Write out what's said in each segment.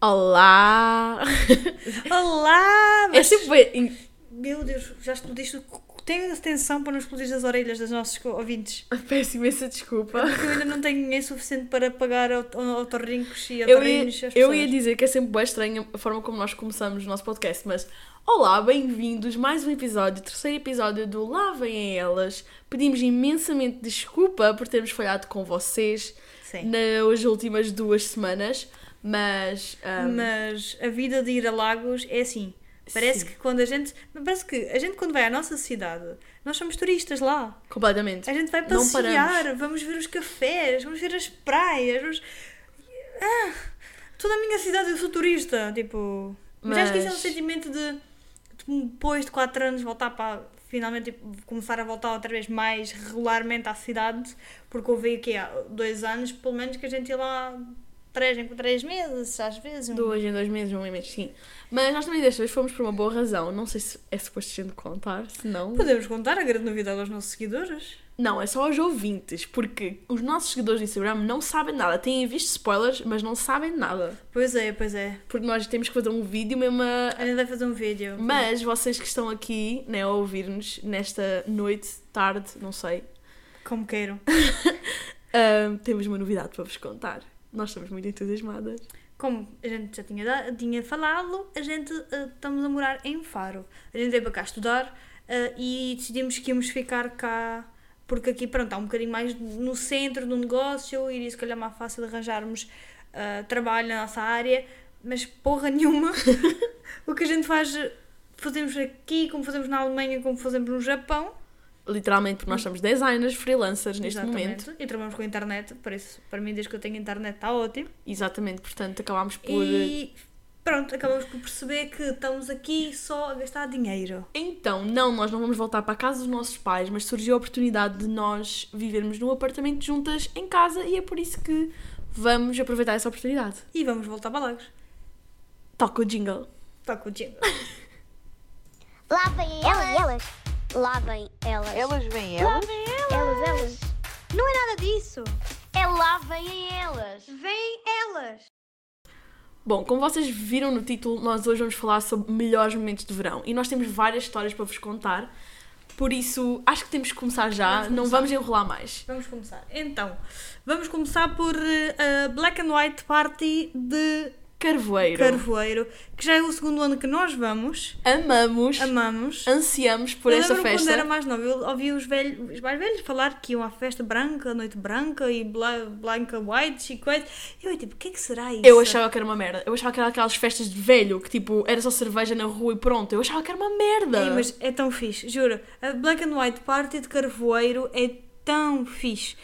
Olá! Olá! É Mas... sempre. Meu Deus, já explodiste. Tenha atenção para não explodir as orelhas dos nossos ouvintes. Peço imensa desculpa. Porque eu ainda não tenho dinheiro suficiente para pagar aut- autorrincos e Eu ia, autorrinos às eu ia dizer que é sempre bem estranho a forma como nós começamos o nosso podcast, mas olá, bem-vindos mais um episódio, terceiro episódio do Lá Vêm Elas. Pedimos imensamente desculpa por termos falhado com vocês Sim. nas últimas duas semanas, mas. ahm, Mas a vida de ir a Lagos é assim. Parece Sim. que quando a gente. Parece que a gente, quando vai à nossa cidade, nós somos turistas lá. completamente. A gente vai passear, vamos ver os cafés, vamos ver as praias. Vamos... Ah, toda a minha cidade eu sou turista. Tipo. Mas acho que isso é um Mas- sentimento de, de depois de 4 anos voltar para. Finalmente tipo, começar a voltar outra vez mais regularmente à cidade. Porque houve aqui há dois anos, pelo menos que a gente ia lá três em três meses, às vezes. um- Dois em dois meses, um em mês, sim. Mas nós também desta vez fomos por uma boa razão. Não sei se é suposto a gente contar, se não. Podemos contar a grande novidade aos nossos seguidores. Não, é só aos ouvintes, porque os nossos seguidores do Instagram não sabem nada. Têm visto spoilers, mas não sabem nada. Pois é, pois é. Porque nós temos que fazer um vídeo mesmo a... A gente vai fazer um vídeo. Mas vocês que estão aqui, né, a ouvir-nos nesta noite, tarde, não sei, Como queiram. ahm, temos uma novidade para vos contar. Nós estamos muito entusiasmadas. Como a gente já tinha, tinha falado, a gente eh, estamos a morar em Faro. A gente veio para cá estudar eh, e decidimos que íamos ficar cá, porque aqui, pronto, está um bocadinho mais no centro do negócio e se calhar mais fácil arranjarmos eh, trabalho na nossa área, mas porra nenhuma. o que a gente faz, fazemos aqui, como fazemos na Alemanha, como fazemos no Japão. Literalmente, porque nós somos designers, freelancers neste Exatamente. momento. E trabalhamos com a internet, por isso, para mim, desde que eu tenho internet, está ótimo. Exatamente, portanto, acabámos por... E pronto, acabamos por perceber que estamos aqui só a gastar dinheiro. Então, não, nós não vamos voltar para a casa dos nossos pais, mas surgiu a oportunidade de nós vivermos num apartamento juntas em casa e é por isso que vamos aproveitar essa oportunidade. E vamos voltar para Lagos. Toca o jingle. Toca o jingle. Lá vem elas. Elas. Lá vem elas. Elas vêm elas? Elas, elas. Não é nada disso. É lá vem elas. Vêm elas. Bom, como vocês viram no título, nós hoje vamos falar sobre melhores momentos de verão e nós temos várias histórias para vos contar, por isso acho que temos que começar já, Vamos não começar. vamos enrolar mais. Vamos começar. Então, vamos começar por a Black and White Party de Carvoeiro. Carvoeiro, que já é o segundo ano que nós vamos. Amamos, Amamos. ansiamos por eu esta festa. quando era mais nova, eu ouvi os, velhos, os mais velhos falar que iam à festa branca, noite branca e bla, blanca white e coisa. Eu tipo, o que é que será isso? Eu achava que era uma merda. Eu achava que era aquelas festas de velho, que tipo, era só cerveja na rua e pronto. Eu achava que era uma merda. Ei, mas é tão fixe, juro. A Black and White Party de Carvoeiro é tão fixe.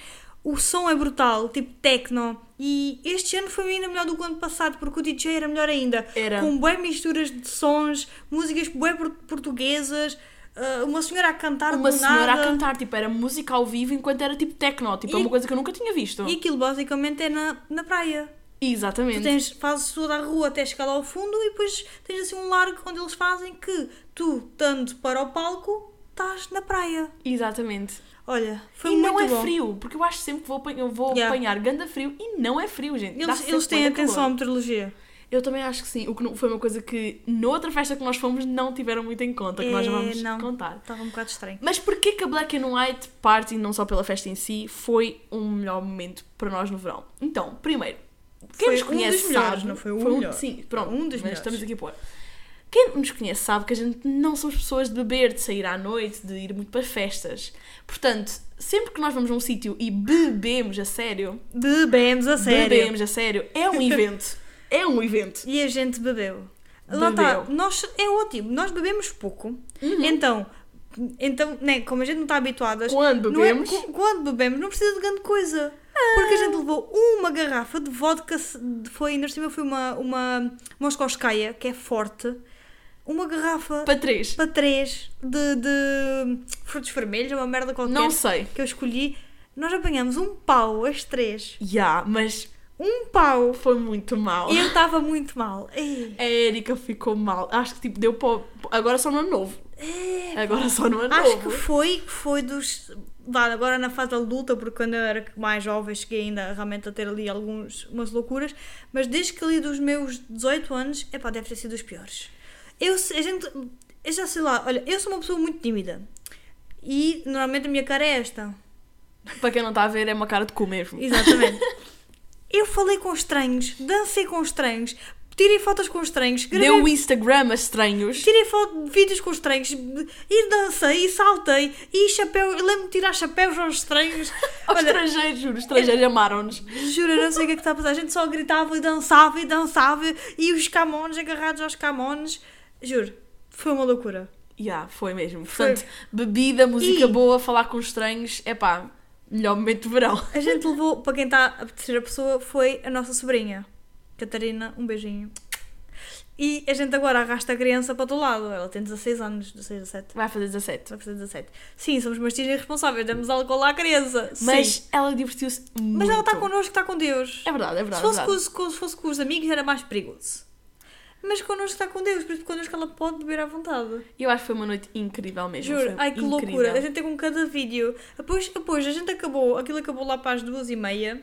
O som é brutal, tipo techno. E este ano foi ainda melhor do que o ano passado, porque o DJ era melhor ainda. Era. Com bué misturas de sons, músicas por- portuguesas, ah, uma senhora a cantar Uma senhora nada. a cantar, tipo, era música ao vivo enquanto era tipo techno. Tipo, é E- uma coisa que eu nunca tinha visto. E aquilo basicamente é na, na praia. Tu Exatamente. tens, fazes toda a rua até chegar lá ao fundo e depois tens assim um largo onde eles fazem que tu, estando para o palco, estás na praia. Exatamente. Olha, foi e muito não é bom. frio, porque eu acho sempre que vou, eu vou Yeah. apanhar ganda frio e não é frio, gente. Eles, eles têm atenção à meteorologia. Eu também acho que sim. O que não- foi uma coisa que noutra festa que nós fomos não tiveram muito em conta, que nós já É, vamos não. contar. Estava um bocado estranho. Mas porquê que a Black and White Party, não só pela festa em si, foi um melhor momento para nós no verão? Então, primeiro, quem Foi nos um conhece dos melhores, sabe, não foi o melhor. Sim, pronto, Um dos mas melhores. estamos aqui a pôr. Quem nos conhece sabe que a gente não somos pessoas de beber, de sair à noite, de ir muito para festas. Portanto, sempre que nós vamos a um sítio e bebemos a sério, Bebemos a sério. bebemos a sério, é um evento. é um evento. E a gente bebeu. Lá está, Bebeu. Uhum. nós, é ótimo, nós bebemos pouco. Então, então né, como a gente não está habituadas. Quando é- bebemos? qu- quando bebemos, não precisa de grande coisa. Porque a gente levou uma garrafa de vodka, foi ainda por cima foi uma, uma Moscowskaya, que é forte. Uma garrafa Para três. para três de, de frutos vermelhos, uma merda qualquer. Não sei. Que eu escolhi. Nós apanhamos um pau, as três. Já, mas Um pau. foi muito mal. E eu estava muito mal. Ei. A Erika ficou mal. Acho que tipo, deu para. Agora só no ano novo. É, Agora só no ano Acho novo. que foi, foi dos vá, agora na fase adulta, porque quando eu era mais jovem cheguei ainda realmente a ter ali algumas umas loucuras, mas desde que ali dos meus 18 anos, epá, deve ter sido dos piores. Eu, a gente, eu já sei lá, olha, eu sou uma pessoa muito tímida e normalmente a minha cara é esta. Para quem não está a ver, é uma cara de cu mesmo. Exatamente. eu falei com estranhos, dancei com estranhos, tirei fotos com estranhos, gravei Deu o Instagram a estranhos. Tirei foto, vídeos com estranhos, e dancei, e saltei, e chapéu, eu lembro de tirar chapéus aos estranhos. Aos Olha, estrangeiros, juro, os estrangeiros amaram-nos. juro, eu não sei o que é que está a passar. A gente só gritava e dançava e dançava, e os camões agarrados aos camões. Juro, foi uma loucura. Yeah, foi mesmo. Foi. Portanto, bebida, música E- boa, falar com estranhos, é pá, melhor momento do verão. A gente levou, para quem está a terceira pessoa, foi a nossa sobrinha, Catarina, um beijinho. E a gente agora arrasta a criança para o lado. Ela tem 16 anos, 16, 17. Vai fazer 17. Vai fazer 17. Sim, somos mastigos irresponsáveis, damos álcool à criança. Mas Sim. ela divertiu-se muito. Mas ela está connosco, está com Deus. É verdade, é Se verdade. fosse, é verdade. com- se fosse com os amigos era mais perigoso. Mas connosco está com Deus, por isso connosco ela pode beber à vontade. Eu acho que foi uma noite incrível mesmo. Juro, ai que incrível. loucura. A gente tem com cada vídeo. Depois, depois a gente acabou, aquilo acabou lá para as duas e meia.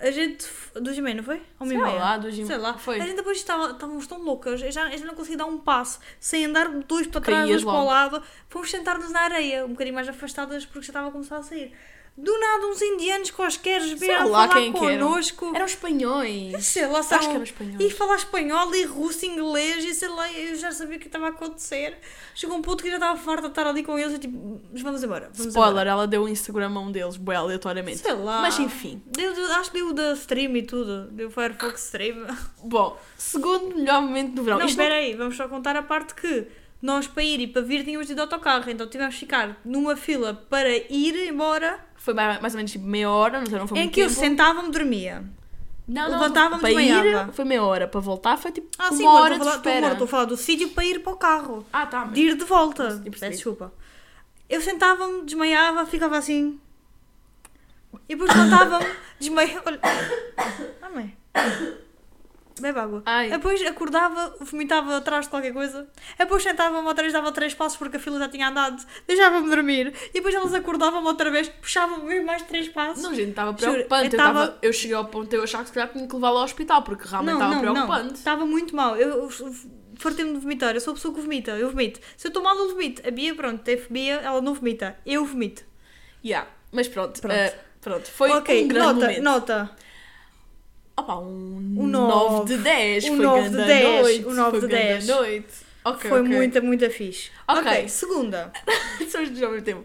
A gente. Duas e meia, não foi? Uma Sei e meia. lá, duas e- Sei lá. foi. A gente depois estava, estávamos tão loucas, eu já, eu já não conseguia dar um passo sem andar dois para trás, Caías dois para o lado. Fomos sentar-nos na areia, um bocadinho mais afastadas porque já estava a começar a sair. Do nada, uns indianos quaisquer vieram lá falar quem que eram. connosco. Eram espanhóis. Sei lá, Acho são... que eram espanhóis. E falar espanhol e russo, inglês, e sei lá, eu já sabia o que estava a acontecer. Chegou um ponto que já estava farta de estar ali com eles e tipo, mas vamos embora. Vamos Spoiler, embora. ela deu o Instagram a um deles, bué, aleatoriamente. Sei lá. Mas enfim. Deu, deu- acho que deu da stream e tudo. Deu Firefox Stream. Bom, segundo melhor momento do verão. Não, Isto espera aí, vamos só contar a parte que nós para ir e para vir tínhamos de ir de autocarro, então tivemos de ficar numa fila para ir embora, foi mais, mais ou menos tipo meia hora, não sei, não foi em que eu tempo. sentava-me dormia. Não, não, levantava-me, para ir foi meia hora, para voltar foi tipo Ah, uma sim, hora estou a de falar, agora estou a falar do sítio para ir para o carro. Ah, tá, mas... de ir de volta. Eu. Peço desculpa. Eu sentava-me, desmaiava, ficava assim. E depois levantava-me, desmaiava. Olha. Ah, mãe. Bebe água. Ai. Depois acordava, vomitava atrás de qualquer coisa. Depois sentava-me outra vez, dava três passos porque a fila já tinha andado. Deixava-me dormir. E depois elas acordavam-me outra vez, puxavam-me mais três passos. Não, gente, estava preocupante. eu Eu, tava... tava- eu cheguei ao ponto de eu achar que se calhar tinha que levá-la ao hospital, porque realmente estava preocupante. Estava muito mal. Eu, eu fartei-me de vomitar. Eu sou a pessoa que vomita. Eu vomito. Se eu estou mal, eu vomito. A Bia, pronto, teve Bia, ela não vomita. Eu vomito. Yeah. Mas pronto, Pronto. eh, pronto. foi ok, um grande nota, momento. nota. Opa, um, Um 9 nove. de 10. Um foi nove de grande 10, noite. um nove foi de grande 10. noite. Ok, Foi ok. muita, muita fixe. Ok. ok, segunda. Somos dois ao mesmo tempo.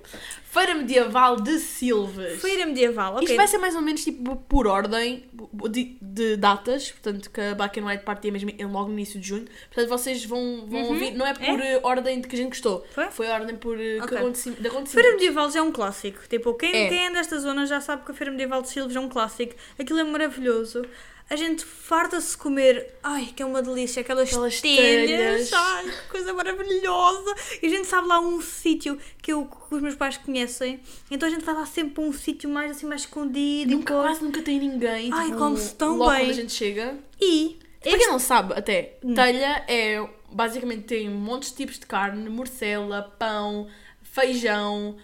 Feira Medieval de Silves. Feira medieval. ok. Isto vai ser mais ou menos tipo por ordem de, de datas, portanto que a Black and White Party é mesmo logo no início de junho. Portanto vocês vão, vão ouvir, não é por eh, ordem de que a gente gostou, Foi? foi ordem por eh, que Ok. aconteci, de acontecimento. Feira medieval já é um clássico. Tipo, quem É. quem é desta zona já sabe que a Feira medieval de Silves é um clássico. Aquilo é maravilhoso. A gente farta-se comer. Ai, que é uma delícia. Aquelas, Aquelas telhas. telhas. Ai, que coisa maravilhosa. E a gente sabe lá um sítio que, eu, que os meus pais conhecem. Então a gente vai lá sempre para um sítio mais assim, mais escondido. Nunca, quase nunca tem ninguém. Ai, tipo, come-se tão logo bem. quando a gente chega. E. Para quem não sabe, até, telha é basicamente tem montes de tipos de carne, morcela, pão, feijão,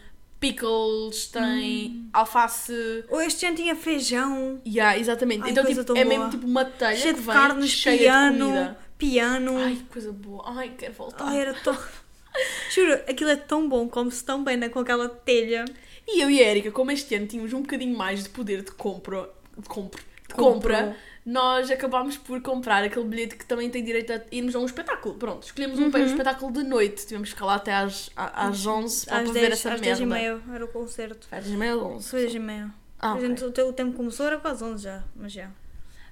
pickles, tem Hum. alface. Ou este ano tinha feijão. Yeah, exatamente. Ai, então tipo, é boa. mesmo tipo uma telha cheio que de vem carnes, cheia de piano. comida. Piano. Ai, que coisa boa. Ai, quero voltar. Ai, era tão. Juro, aquilo é tão bom, come-se tão bem né, com aquela telha. E eu e a Erika, como este ano tínhamos um bocadinho mais de poder de compra, de compra, de Compra. compra nós acabámos por comprar aquele bilhete que também tem direito a irmos a um espetáculo. Pronto, escolhemos um, um espetáculo de noite. Tivemos que lá até às, às 11 para Às ver 10, essa às 10 merda. e meia era o concerto. Às 10 e meia, 11. Foi 10 e meia. Ah, A gente, ok. o, tempo começou, era quase 11 já, mas já.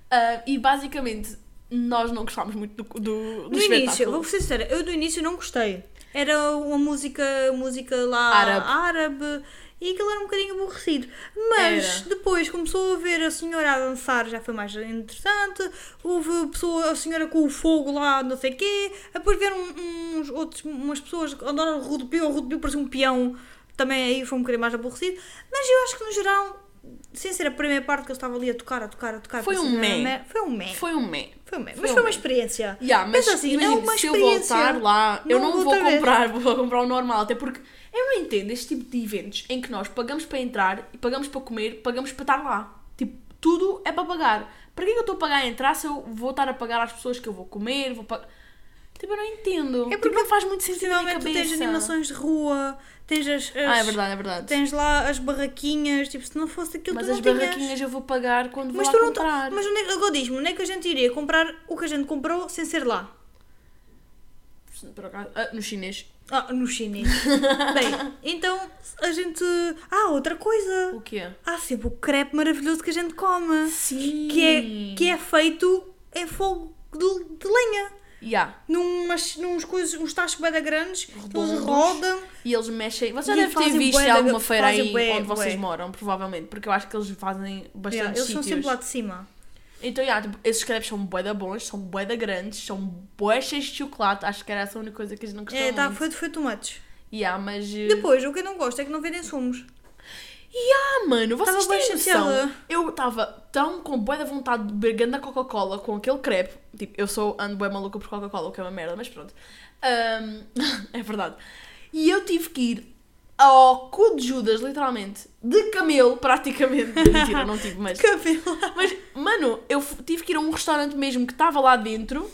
Ah, e basicamente, nós não gostámos muito do, do, do No início, vou ser sincera, eu do início não gostei. Era uma música, música lá Árabe. árabe e aquilo era um bocadinho aborrecido. Mas Era. depois começou a ver a senhora a dançar, já foi mais interessante. Houve a, pessoa, a senhora com o fogo lá, não sei o quê. Depois vieram uns, outros, umas pessoas que andaram rodopio, o rodopio parecia um peão. Também aí foi um bocadinho mais aborrecido. Mas eu acho que no geral sem ser a primeira parte que eu estava ali a tocar, a tocar, a tocar. Foi um meh. me- Foi um meh. Foi um meh. Foi um meh. Foi Mas um foi uma experiência. Yeah, mas Pensa assim, imagina, é uma se eu experiência. voltar lá, eu Não não vou outra vez. comprar, vou comprar o normal, até porque eu não entendo este tipo de eventos em que nós pagamos para entrar, e pagamos para comer, pagamos para estar lá. Tipo, tudo é para pagar. Para que é que eu estou a pagar a entrar se eu vou estar a pagar às pessoas que eu vou comer, vou pagar... Tipo, eu não entendo. É É porque porque não faz muito sentido na minha cabeça. tens animações de rua, tens as, as- Ah, é verdade, é verdade. tens lá as barraquinhas, tipo, se não fosse aquilo Mas tu as não tinhas. barraquinhas eu vou pagar quando vou Mas lá tu não tá- comprar. Mas onde é, agora diz-me, onde é que a gente iria comprar o que a gente comprou sem ser lá? Por acaso- ah, no chinês. Ah, no chinês. Bem, então a gente. Ah, outra coisa. O quê? Há sempre o crepe maravilhoso que a gente come. Sim. Que é, que é feito em fogo de, de lenha. Yeah. Numas, nos coisas, uns tachos bem grandes, eles Redondos. rodam. E eles mexem. Você já E deve ter visto bué alguma feira aí bué, onde vocês bué. moram, provavelmente. Porque eu acho que eles fazem bastante Yeah, eles são sítios. sempre lá de cima. Então, yeah, tipo, esses crepes são bué da bons, são bué da grandes, são bué cheios de chocolate. Acho que era essa a única coisa que gente não gostava É, tá, muito. foi, foi tomates. Yeah, mas... eh, Depois, o que eu não gosto é que não vendem sumos. Ah, mano, vocês Tava bem têm noção? Eu estava tão com bué da vontade de beber ganda Coca-Cola com aquele crepe. Tipo, eu sou ando bué maluca por Coca-Cola, o que é uma merda, mas pronto. Ahm, é verdade. E eu tive que ir ao cu de Judas, literalmente, de camelo, praticamente. Mentira, não tive, mas... Cabelo. Mas, mano, eu tive que ir a um restaurante mesmo que estava lá dentro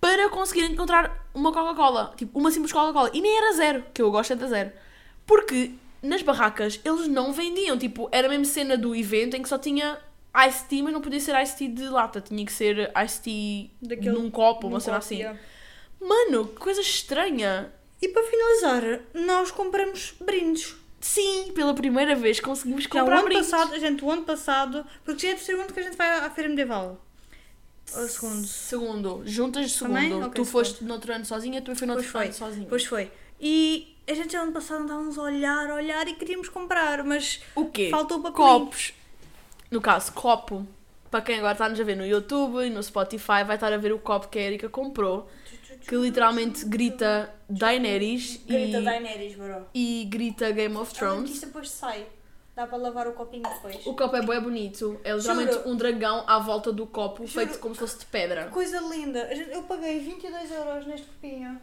para conseguir encontrar uma Coca-Cola. Tipo, uma simples Coca-Cola. E nem era zero, que eu gosto é da zero. Porque nas barracas eles não vendiam. Tipo, era a mesma cena do evento em que só tinha iced tea, mas não podia ser iced tea de lata. Tinha que ser iced tea Daquele- num copo, uma cena assim. Mano, que coisa estranha. E para finalizar, nós compramos brindes. Sim, pela primeira vez conseguimos Já o comprar ano brindes. passado, gente, o ano passado, porque já é o terceiro ano que a gente vai à feira medieval. Ou o segundo. Segundo, juntas de segundo. Também? Ok, tu foste no outro ano sozinha, tu foi no outro ano sozinha. pois foi. E a gente já ano passado andávamos a olhar, a olhar e queríamos comprar, mas O quê? faltou para Copos. No caso, copo. Para quem agora está-nos a ver no YouTube e no Spotify, vai estar a ver o copo que a Erika comprou. Que literalmente grita Daenerys Grita e, Daenerys, bro. e grita Game of que Thrones. isto depois sai. Dá para lavar o copinho depois. O copo é bem bonito. É literalmente Juro. um dragão à volta do copo, feito como se fosse de pedra. Coisa linda. A gente- Eu paguei 22 euros neste copinho.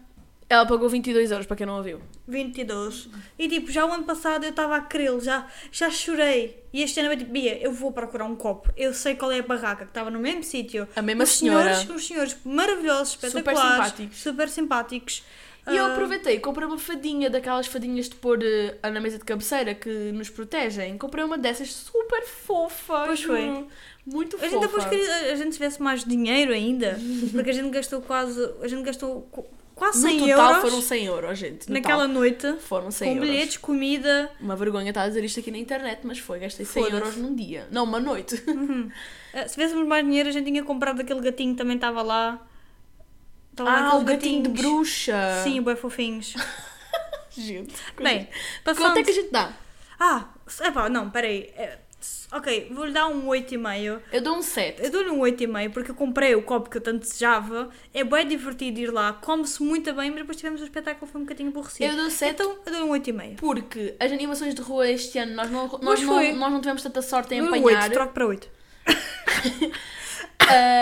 Ela pagou 22 euros, para quem não ouviu. 22. E tipo, já o ano passado eu estava a querê-lo, já, já chorei. E este ano eu tipo, Bia, eu vou procurar um copo. Eu sei qual é a barraca que estava no mesmo sítio. A mesma os senhora. Senhores, os senhores maravilhosos, Super espetaculares. simpáticos. Super simpáticos. E eu Ah, aproveitei, comprei uma fadinha, daquelas fadinhas de pôr eh, na mesa de cabeceira que nos protegem. Comprei uma dessas super fofa. Pois foi. Muito A fofa. gente depois queria, a gente tivesse mais dinheiro ainda, porque a gente gastou quase, a gente gastou qu- quase No 100 total euros foram 100 euros, gente. No naquela noite, foram 100 com euros. bilhetes, comida. Uma vergonha estar a dizer isto aqui na internet, mas foi. Gastei 100 Foda-se. euros num dia. Não, uma noite. Ah, Se tivéssemos mais dinheiro, a gente tinha comprado aquele gatinho que também estava lá. Estava ah, o gatinho de bruxa. Sim, bem fofinhos. Gente. Bem, quanto passando... é que a gente dá? Ah, epá, não, peraí. É, Ok, vou-lhe dar um 8,5. Eu dou um 7. Eu dou-lhe um 8,5 porque eu comprei o copo que eu tanto desejava. É bem divertido ir lá, come-se muito bem, mas depois tivemos o espetáculo foi um bocadinho aborrecido. Eu dou 7 Então, eu dou-lhe um 8,5. porque as animações de rua este ano nós não, nós não, nós não tivemos tanta sorte em apanhar. 8, troco para 8. Uh,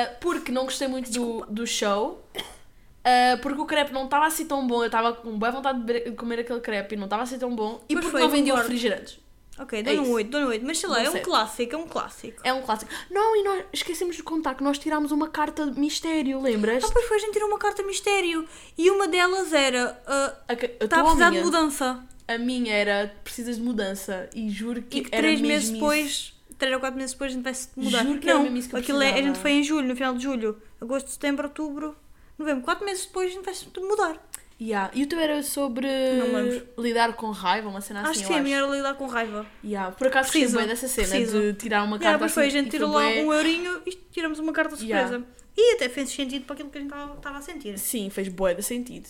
porque não gostei muito do, do show. Uh, porque o crepe não estava assim tão bom. Eu estava com boa vontade de comer aquele crepe e não estava assim tão bom. E Pois porque foi, não vendiam refrigerantes. Ok, dou-lhe um É isso. 8, dou-lhe um 8. Mas sei lá, é um clássico, é um clássico. É um clássico. Não, e nós esquecemos de contar que nós tirámos uma carta de mistério, lembras? Ah, pois foi, a gente tirou uma carta mistério. E uma delas era. ah, A, que- a Está a precisar de mudança. A minha era precisas de mudança. E juro que, E que era três meses isso. depois, três ou quatro meses depois, a gente vai se mudar. Juro que era não, isso que aquilo é, a gente foi em julho, no final de julho. Agosto, setembro, outubro, novembro. Quatro meses depois, a gente vai se mudar. Yeah. E o teu era sobre lidar com raiva, uma cena assim, acho que sim, a acho. minha era lidar com raiva. Yeah. Por acaso Preciso, bem dessa cena preciso. de tirar uma Yeah, carta pois foi, a assim, gente e tirou lá bué- um eurinho e tiramos uma carta surpresa. Yeah. E até fez sentido para aquilo que a gente estava a sentir. Sim, fez de sentido.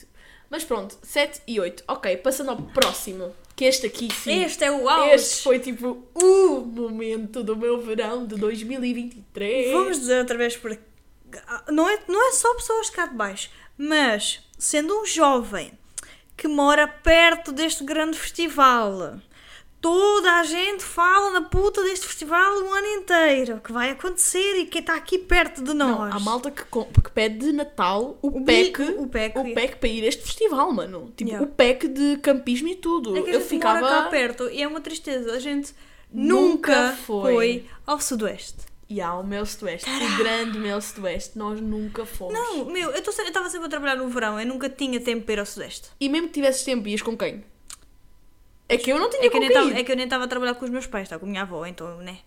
Mas pronto, 7 e 8. Ok, passando ao próximo. Que este aqui, sim. Este é o auge. Este foi tipo o momento do meu verão de 2023. Vamos dizer outra vez por não é, não é só pessoas de cá de baixo, mas sendo um jovem que mora perto deste grande festival, Toda a gente fala na puta deste festival o ano inteiro. Que vai acontecer e que está aqui perto de nós. Não, há malta que, que pede de Natal o, O pack, bi- o pack. o pack para ir a este festival, mano. Tipo, Yeah. o pack de campismo e tudo. É que a Eu gente ficava. mora cá perto e é uma tristeza. A gente Nunca nunca, foi. foi. ao Sudoeste. E há o meu Sudoeste, o grande meu Sudoeste, nós nunca fomos. Não, meu, eu estava sempre a trabalhar no verão. Eu nunca tinha tempo para ir ao Sudoeste. E mesmo que tivesses tempo, ias com quem? É que eu não tinha É que, tava, ir. é que eu nem estava a trabalhar com os meus pais, estava com a minha avó, então, né?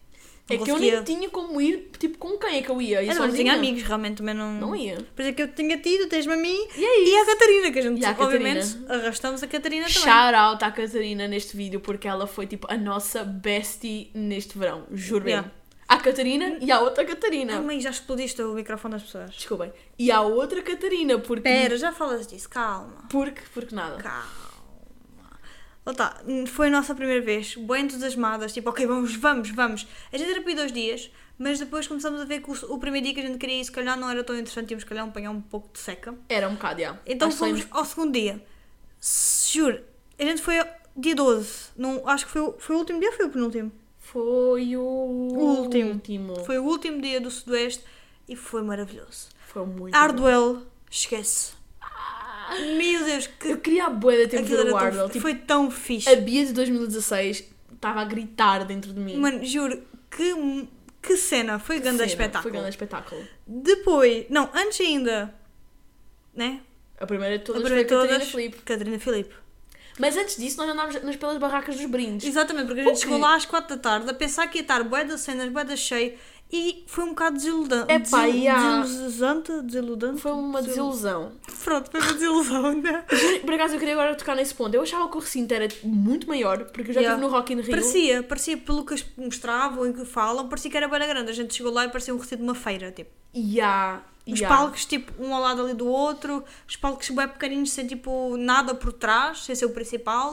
É Não que eu conseguia- nem tinha como ir, tipo, com quem é que eu ia? Eu não sozinha? tinha amigos, realmente também não. Não ia. Por isso é que eu tinha tido, tens-me a mim E é e a Catarina, que a gente, E obviamente, Catarina. arrastamos a Catarina também. Shout out à Catarina neste vídeo, porque ela foi, tipo, a nossa bestie neste verão. Juro. Yeah. Há Catarina e há outra Catarina. mãe, já explodiste o microfone das pessoas. Desculpem. E há outra Catarina, porque... Pera, já falas disso, calma. Porque, porque nada. Calma. Lá tá, foi a nossa primeira vez, bem entusiasmadas, tipo, ok, vamos, vamos, vamos. A gente era para ir dois dias, mas depois começamos a ver que o, o primeiro dia que a gente queria ir, se calhar não era tão interessante, íamos, se calhar, apanhar um pouco de seca. Era um bocado, já. Então Acho fomos ao segundo dia. Juro, a gente foi dia 12. Não, acho que foi, foi o último dia ou foi o penúltimo? Foi o... O último. último. Foi o último dia do Sudoeste e foi maravilhoso. Foi muito bom. Hardwell, esquece. Meu Deus, que Eu queria a boia de tempo do Hardwell. Tipo, foi tão fixe. a Bia de 2016 estava a gritar dentro de mim. Mano, juro, que, que cena. Foi grande Cena, espetáculo. Foi grande espetáculo. Depois, não, antes ainda, né? A primeira de todas a primeira foi a Catarina Filipe. Catarina Filipe. Mas antes disso, nós andámos nas pelas barracas dos brindes. Exatamente, porque a gente chegou lá às 4 da tarde a pensar que ia estar bué das cenas, bué das cheio e foi um bocado desiludante. E há- Desiludante? Desiludante? Foi uma desilusão. Pronto, foi uma desilusão, né? Por acaso, eu queria agora tocar nesse ponto. Eu achava que o recinto era muito maior, porque eu já Yeah. estive no Rock in Rio. Parecia, parecia pelo que mostravam e que falam, parecia que era bem grande. A gente chegou lá e parecia um recinto de uma feira, tipo. Yeah, Os yeah. palcos, tipo, um ao lado ali do outro, os palcos bem pequeninos, sem tipo nada por trás, sem ser o principal.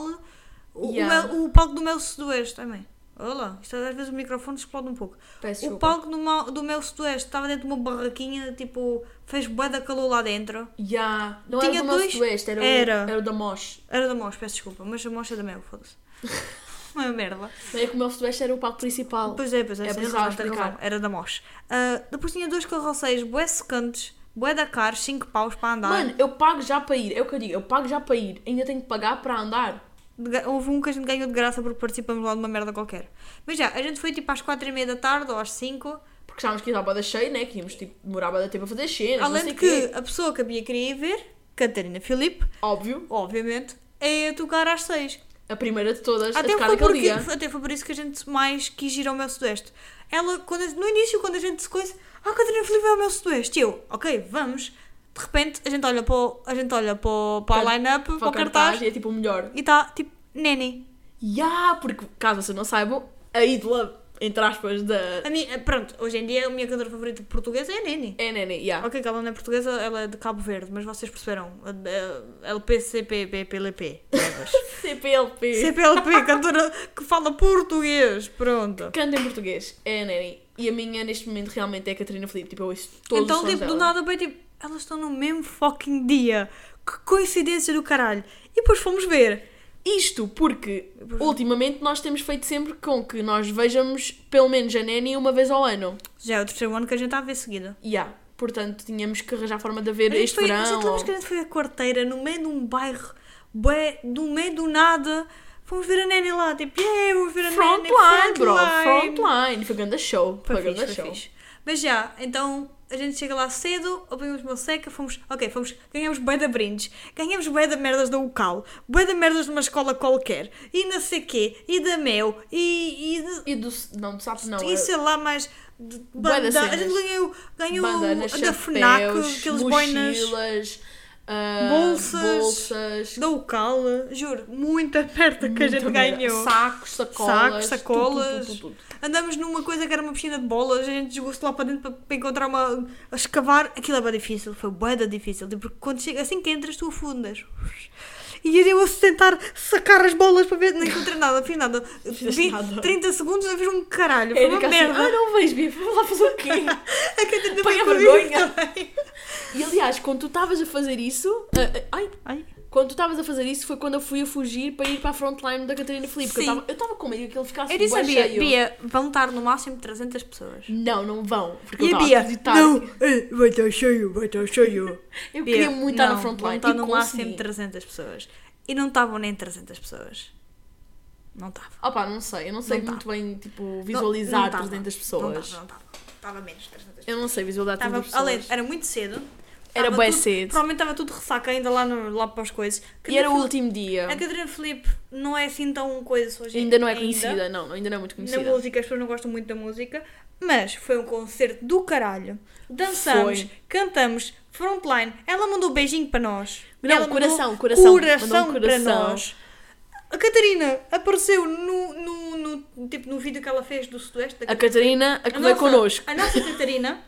O, o Yeah. Mel- o palco do Mel Sudoeste também. Olha, isto às vezes o microfone explode um pouco. Peço o desculpa. palco do, Mal- do Mel Sudoeste estava dentro de uma barraquinha, tipo, fez bué da calor lá dentro. Yeah. Não Tinha era do dois- Sudoeste, era, Era. O, era o da Mosh. Era da Mos, peço desculpa, mas a Mos é da Mel, foda-se. Uma merda. Não é que o meu Sudoeste era o palco principal. Pois é, pois é, É tens razão, tens razão. Era da Mos. Ah, depois tinha dois carroceiros, bué secantes, bué da car, 5 paus para andar. Mano, eu pago já para ir. É o que eu digo. Eu pago já para ir. Ainda tenho que pagar para andar. De Houve um que a gente ganhou de graça porque participamos lá de uma merda qualquer. Mas já, a gente foi tipo às 4 e meia da tarde ou às 5. Porque sabemos que ia dar cheia, né? Que íamos tipo, demorar bada tempo a fazer cenas. não Além de quê. que a pessoa que a Bia queria ir ver, Catarina Filipe, Óbvio. obviamente, é a tocar às 6. A primeira de todas a Até tocar foi, naquele dia. até foi por isso que a gente mais quis ir ao meu Sudoeste. Ela, quando, a- no início, quando a gente se coisa, ah, Catarina Filipe é ao meu Sudoeste. E eu, ok, vamos. De repente, a gente olha para, o- a gente olha para, o- para a line-up, para, Para o cartaz, e é tipo o melhor. e está tipo, Neni. Ya, porque caso vocês não saibam, a ídola, entre aspas, da. A minha, pronto, hoje em dia a minha cantora favorita portuguesa é a Neni. É Nene, ya. Ok, que ela não é portuguesa, ela é de Cabo Verde, mas vocês perceberam. LPCPPLP. CPLP. CPLP, cantora que fala português. Pronto. Canta em português. É a Nene. E a minha neste momento realmente é a Catarina Felipe. Tipo, eu ouço todos então, os tipo, do dela. nada, bem, tipo, elas estão no mesmo fucking dia. Que coincidência do caralho. E depois fomos ver. Isto porque, ultimamente, nós temos feito sempre com que nós vejamos pelo menos a Nene uma vez ao ano. Já é o terceiro ano que a gente está a ver seguida. Ya. Portanto, tínhamos que arranjar forma de ver este foi, verão. já lembras ou- que a gente foi a quarteira no meio de um bairro, bué, do meio do nada. Fomos ver a Nene lá, tipo, yeah, vamos ver a Nene. Frontline, bro. frontline. Foi grande show. Foi Foi grande show. fixe. Mas já, então a gente chega lá cedo, apanhamos uma seca, fomos, ok, fomos, ganhamos bué de brindes, ganhamos bué de merdas da UCAL, bué de merdas de uma escola qualquer, e não sei quê, e da Mel, e, e, de- E do... Não, do sapo não. e sei lá mais, banda, a gente ganhou, ganhou bandanas, da FNAC, aqueles boinas ah, Bolsas. bolsas da UCAL, juro, muita perto que a gente merda. ganhou. Sacos, sacolas. Sacos, sacolas. tudo, tudo, tudo. Andamos numa coisa que era uma piscina de bolas, a gente jogou-se lá para dentro para, para encontrar uma. a escavar. Aquilo é bem difícil, foi da difícil. tipo, Porque quando chega, assim que entras, tu afundas. E eu a tentar sacar as bolas para ver, não encontrei nada, fiz nada. Vi nada. 30 segundos, não fiz um caralho. Foi Era uma assim, merda. ah não vejo, Bia, vamos lá fazer o quê? A Catarina Põe a foi para vergonha. e aliás, quando tu estavas a fazer isso, ah, ah, ai, Ai, quando tu estavas a fazer isso foi quando eu fui a fugir para ir para a frontline da Catarina porque Sim. Eu estava com medo que ele ficasse Eu disse bué a Bia, cheio. Bia, vão estar no máximo 300 pessoas. Não, não vão. Porque E eu a estava Bia, acreditar. não, eh, vai estar cheio, vai estar cheio. Eu queria muito estar na não, frontline. Estar e no consegui. máximo 300 pessoas. E não estavam nem 300 pessoas. Não estavam. Opa, não sei. Eu não sei Não muito bem, tipo, Não- visualizar não tava. 300 Não pessoas. estava, não estava. Estava menos de 300 pessoas. Eu não sei visualizar Tava, 300 pessoas. além, era muito cedo. Era bué tudo- cedo. Provavelmente estava tudo ressaca ainda lá, no, lá para as coisas. E era o Catarina último dia. Filipe- A Catarina Felipe não é assim tão coisa hoje Ainda não é conhecida. Não, ainda não é muito Na conhecida. música, as pessoas não gostam muito da música, mas foi um concerto do caralho. Dançamos, Foi. cantamos, frontline. Ela mandou um beijinho para nós. Não, Ela coração, coração. coração um para coração. nós. A Catarina apareceu no, no, no, tipo, no vídeo que ela fez do Sudoeste. da A Catarina, a que veio connosco. A nossa Catarina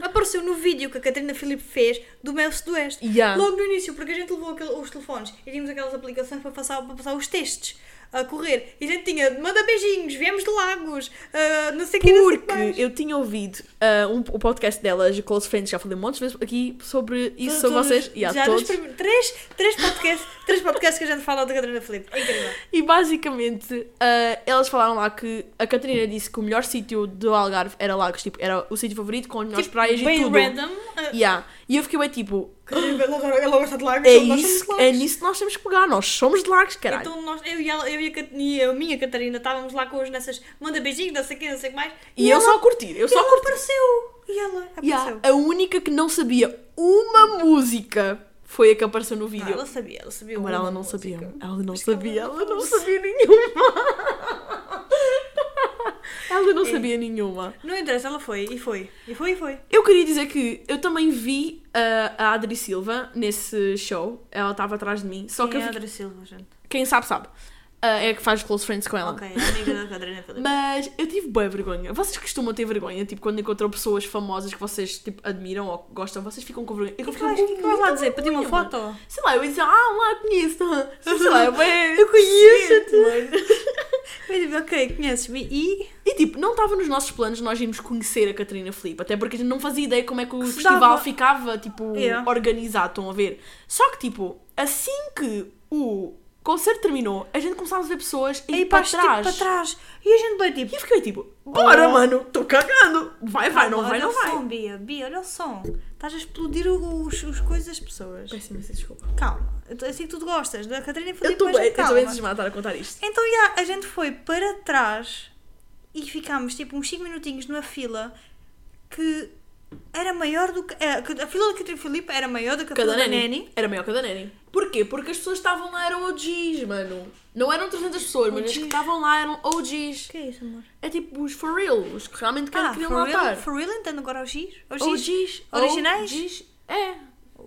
apareceu no vídeo que a Catarina Filipe fez do Mel Sudoeste. Yeah. Logo no início, porque a gente levou aquele- os telefones e tínhamos aquelas aplicações para passar, para passar os testes a correr. E a gente tinha, manda beijinhos, viemos de Lagos, ah, não sei o que, Porque eu tinha ouvido ah, um, o podcast delas, Close Friends, já falei um monte de vezes aqui sobre isso, sobre vocês. Yeah, já todos. dos primeiros- três, três, podcasts, três podcasts que a gente fala da Catarina Filipe. É incrível. E basicamente, ah, elas falaram lá que a Catarina disse que o melhor sítio do Algarve era Lagos, tipo, era o sítio favorito com as melhores Tipo, praias bem e tudo. random. ah, Yeah. E eu fiquei bem tipo, ela, gosta de Lagos, é somos isso, de Lagos. é nisso que nós temos que pegar, nós somos de Lagos, caralho. Então nós, eu e, ela, eu e a, e a minha Catarina estávamos lá com os nessas manda beijinhos, não sei o que, não sei o que mais. e eu ela, só a curtir, eu e só ela curtir. apareceu. E ela apareceu. Yeah, A única que não sabia uma música foi a que apareceu no Não, vídeo. ela sabia, ela sabia. Mas ela não música. sabia. Ela não sabia, ela não sabia nenhuma. Ela não sabia nenhuma. Não interessa, ela foi, e foi, e foi, e foi. Eu queria dizer que eu também vi uh, a Adri Silva nesse show. Ela estava atrás de mim. Só que Quem eu é a fiquei- Adri Silva, gente? quem sabe, sabe. Uh, é que faz close friends com ela. Ok, é amiga da Catarina Filipe. Mas eu tive boa vergonha. Vocês costumam ter vergonha, tipo, quando encontram pessoas famosas que vocês tipo, admiram ou gostam, vocês ficam com vergonha. Eu que ficava vais- o que é que vais lá dizer? Pedir uma foto? Sei lá, eu ia dizer, ah, lá, conheço. Sei lá, eu, Eu conheço-te. mano. Eu digo, ok, conheces-me e... E tipo, não estava nos nossos planos nós irmos conhecer a Catarina Filipe, até porque a gente não fazia ideia como é que o se festival dava. ficava, tipo, Yeah. organizado, estão a ver? Só que, tipo, assim que o concerto terminou, a gente começava a ver pessoas a ir Aí para para trás. Tipo, para trás. E a gente vai tipo... E eu fiquei tipo, bora, Oh. mano, estou cagando. Vai, vai, não Calma, vai, olha não o vai. som, Bia, Bia, olha o som. Estás a explodir os, os coisas das pessoas. Peço imensa desculpa. Calma, eu eu sei que tu gostas da Catarina Eu Filipe, estou mas bem, eu estou bem entusiasmada a estar a contar isto. Então, já, a gente foi para trás e ficámos tipo uns 5 minutinhos numa fila que era maior do que. é, que A fila da Catarina Filipe era maior do que a fila da Neni. Neni. Era maior que a da Neni. Porquê? Porque as pessoas que estavam lá eram OGs, mano. Não eram 300 pessoas, mas as que OGs. estavam lá eram OGs. que é isso, amor? É tipo os for real, os que realmente queriam, Ah, queriam for lá real? estar. For real, entendo agora? Os X? OGs. Originais? OGs. É.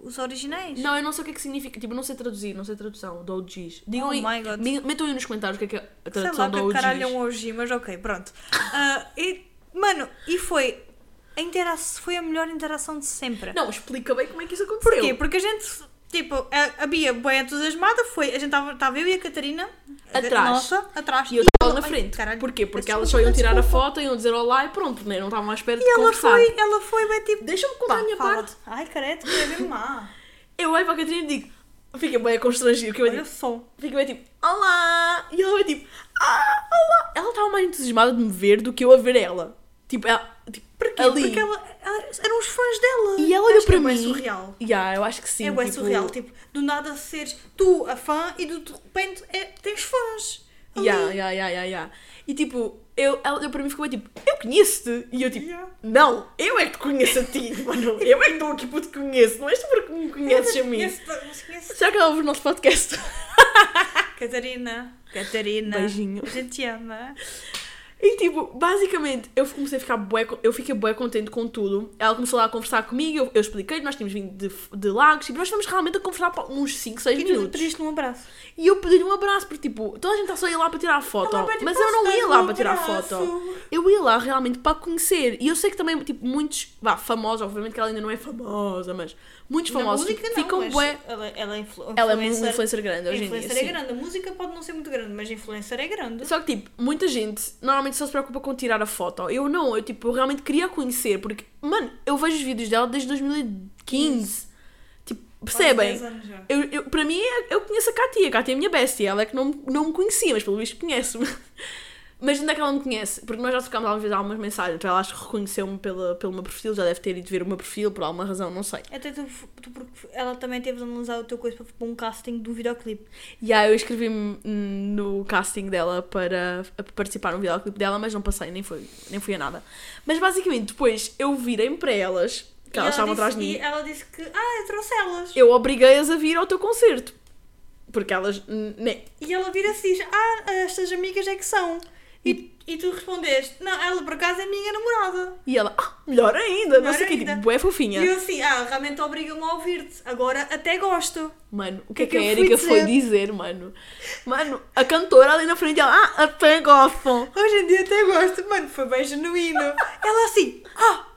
Os originais? Não, eu não sei o que é que significa. Tipo, não sei traduzir, não sei tradução do OGs. Digam Oh aí, my God. me- metam aí nos comentários o que é, que é a Sei tradução lá do que OGs. caralho é um OG, mas ok, pronto. Ah, e, mano, e foi. A intera foi a melhor interação de sempre. Não, explica bem como é que isso aconteceu. Porquê? Porque a gente, tipo, a, a Bia bem entusiasmada foi, a gente estava eu e a Catarina a- Atrás. Nossa, atrás. E eu estava na frente. caralho, Porquê? Porque elas só iam tirar a desculpa. foto, iam dizer olá e pronto, né? não estavam à espera de E ela conversar. foi, ela foi bem tipo. Deixa-me contar a minha fala. parte. Ai, careto, que é mesmo má. Eu olho para a Catarina e digo, fiquei bem constrangido, que eu Olha digo, som. fiquei bem tipo, olá! E ela vai tipo, ah, olá! Ela estava mais entusiasmada de me ver do que eu a ver ela. Tipo, ela, tipo Porquê? ali. Porque ela, ela- eram os fãs dela. E ela olhou para é bué mim. surreal. Yeah, eu acho que sim. é tipo, surreal. Tipo, do nada seres tu a fã e do de repente é, tens fãs. Ali. Yeah, yeah, yeah, yeah, yeah. E tipo, eu, ela olhou para mim e ficou tipo, eu conheço-te. E eu tipo, Yeah. não, eu é que te conheço a ti, mano. Eu é que estou aqui porque te conheço. Não és tu porque me conheces a mim. Conheço- Será que ela ouve o nosso podcast? Catarina. Catarina. Beijinho. A gente te ama. E tipo, basicamente, eu comecei a ficar bué, eu fiquei bué contente com tudo. Ela começou lá a conversar comigo, eu, eu expliquei, nós tínhamos vindo de, de Lagos e nós fomos realmente a conversar por uns 5, 6 E tu minutos. pediste-me um abraço. E eu pedi-lhe um abraço, porque tipo, toda a gente só ia lá para tirar a foto. Ela mas "Posso eu não ia lá um para tirar a abraço?" foto. Eu ia lá realmente para conhecer. E eu sei que também, tipo, muitos, vá, famosos, obviamente que ela ainda não é famosa, mas muitos famosos música não, ficam bué. Ela, ela é influ Ela é uma influencer- grande hoje em dia. Influencer é grande. A música pode não ser muito grande, mas influencer é grande. Só que, tipo, muita gente normalmente só se preocupa com tirar a foto. Eu não, eu, tipo, eu realmente queria conhecer, porque, mano, eu vejo os vídeos dela desde 2015. Tipo, Percebem? Quase 10 anos já. Eu, eu, para mim, é- eu conheço a Katia. A Katia é a minha bestia. Ela é que não, não me conhecia, mas pelo visto conhece-me. Mas onde é que ela me conhece? Porque nós já trocámos algumas vezes algumas mensagens. Então ela acho que reconheceu-me pela- pelo meu perfil. Já deve ter ido ver o meu perfil por alguma razão, não sei. Até tu, tu- porque ela também teve de analisar o teu coisa para, um casting do videoclipe. E aí eu inscrevi-me no casting dela para participar no videoclipe dela, mas não passei, nem, foi, nem fui a nada. Mas basicamente, depois eu virei-me para elas, que elas ela estavam atrás de mim. E ela disse que, ah, eu trouxe elas. Eu obriguei-as a vir ao teu concerto. Porque elas. Nem. E ela vira-se e diz, ah, estas amigas é que são. E, e tu respondeste, não, ela por acaso é minha namorada. E ela, ah, melhor ainda, não Melhor sei o que, tipo, é fofinha. E eu assim, ah, realmente obriga-me a ouvir-te. Agora até gosto. Mano, o que é que é que a eu fui Erika foi dizer? mano? Mano, a cantora ali na frente, ela, ah, até gostam. Hoje em dia até gosto. Mano, foi bem genuíno. ela assim, ah,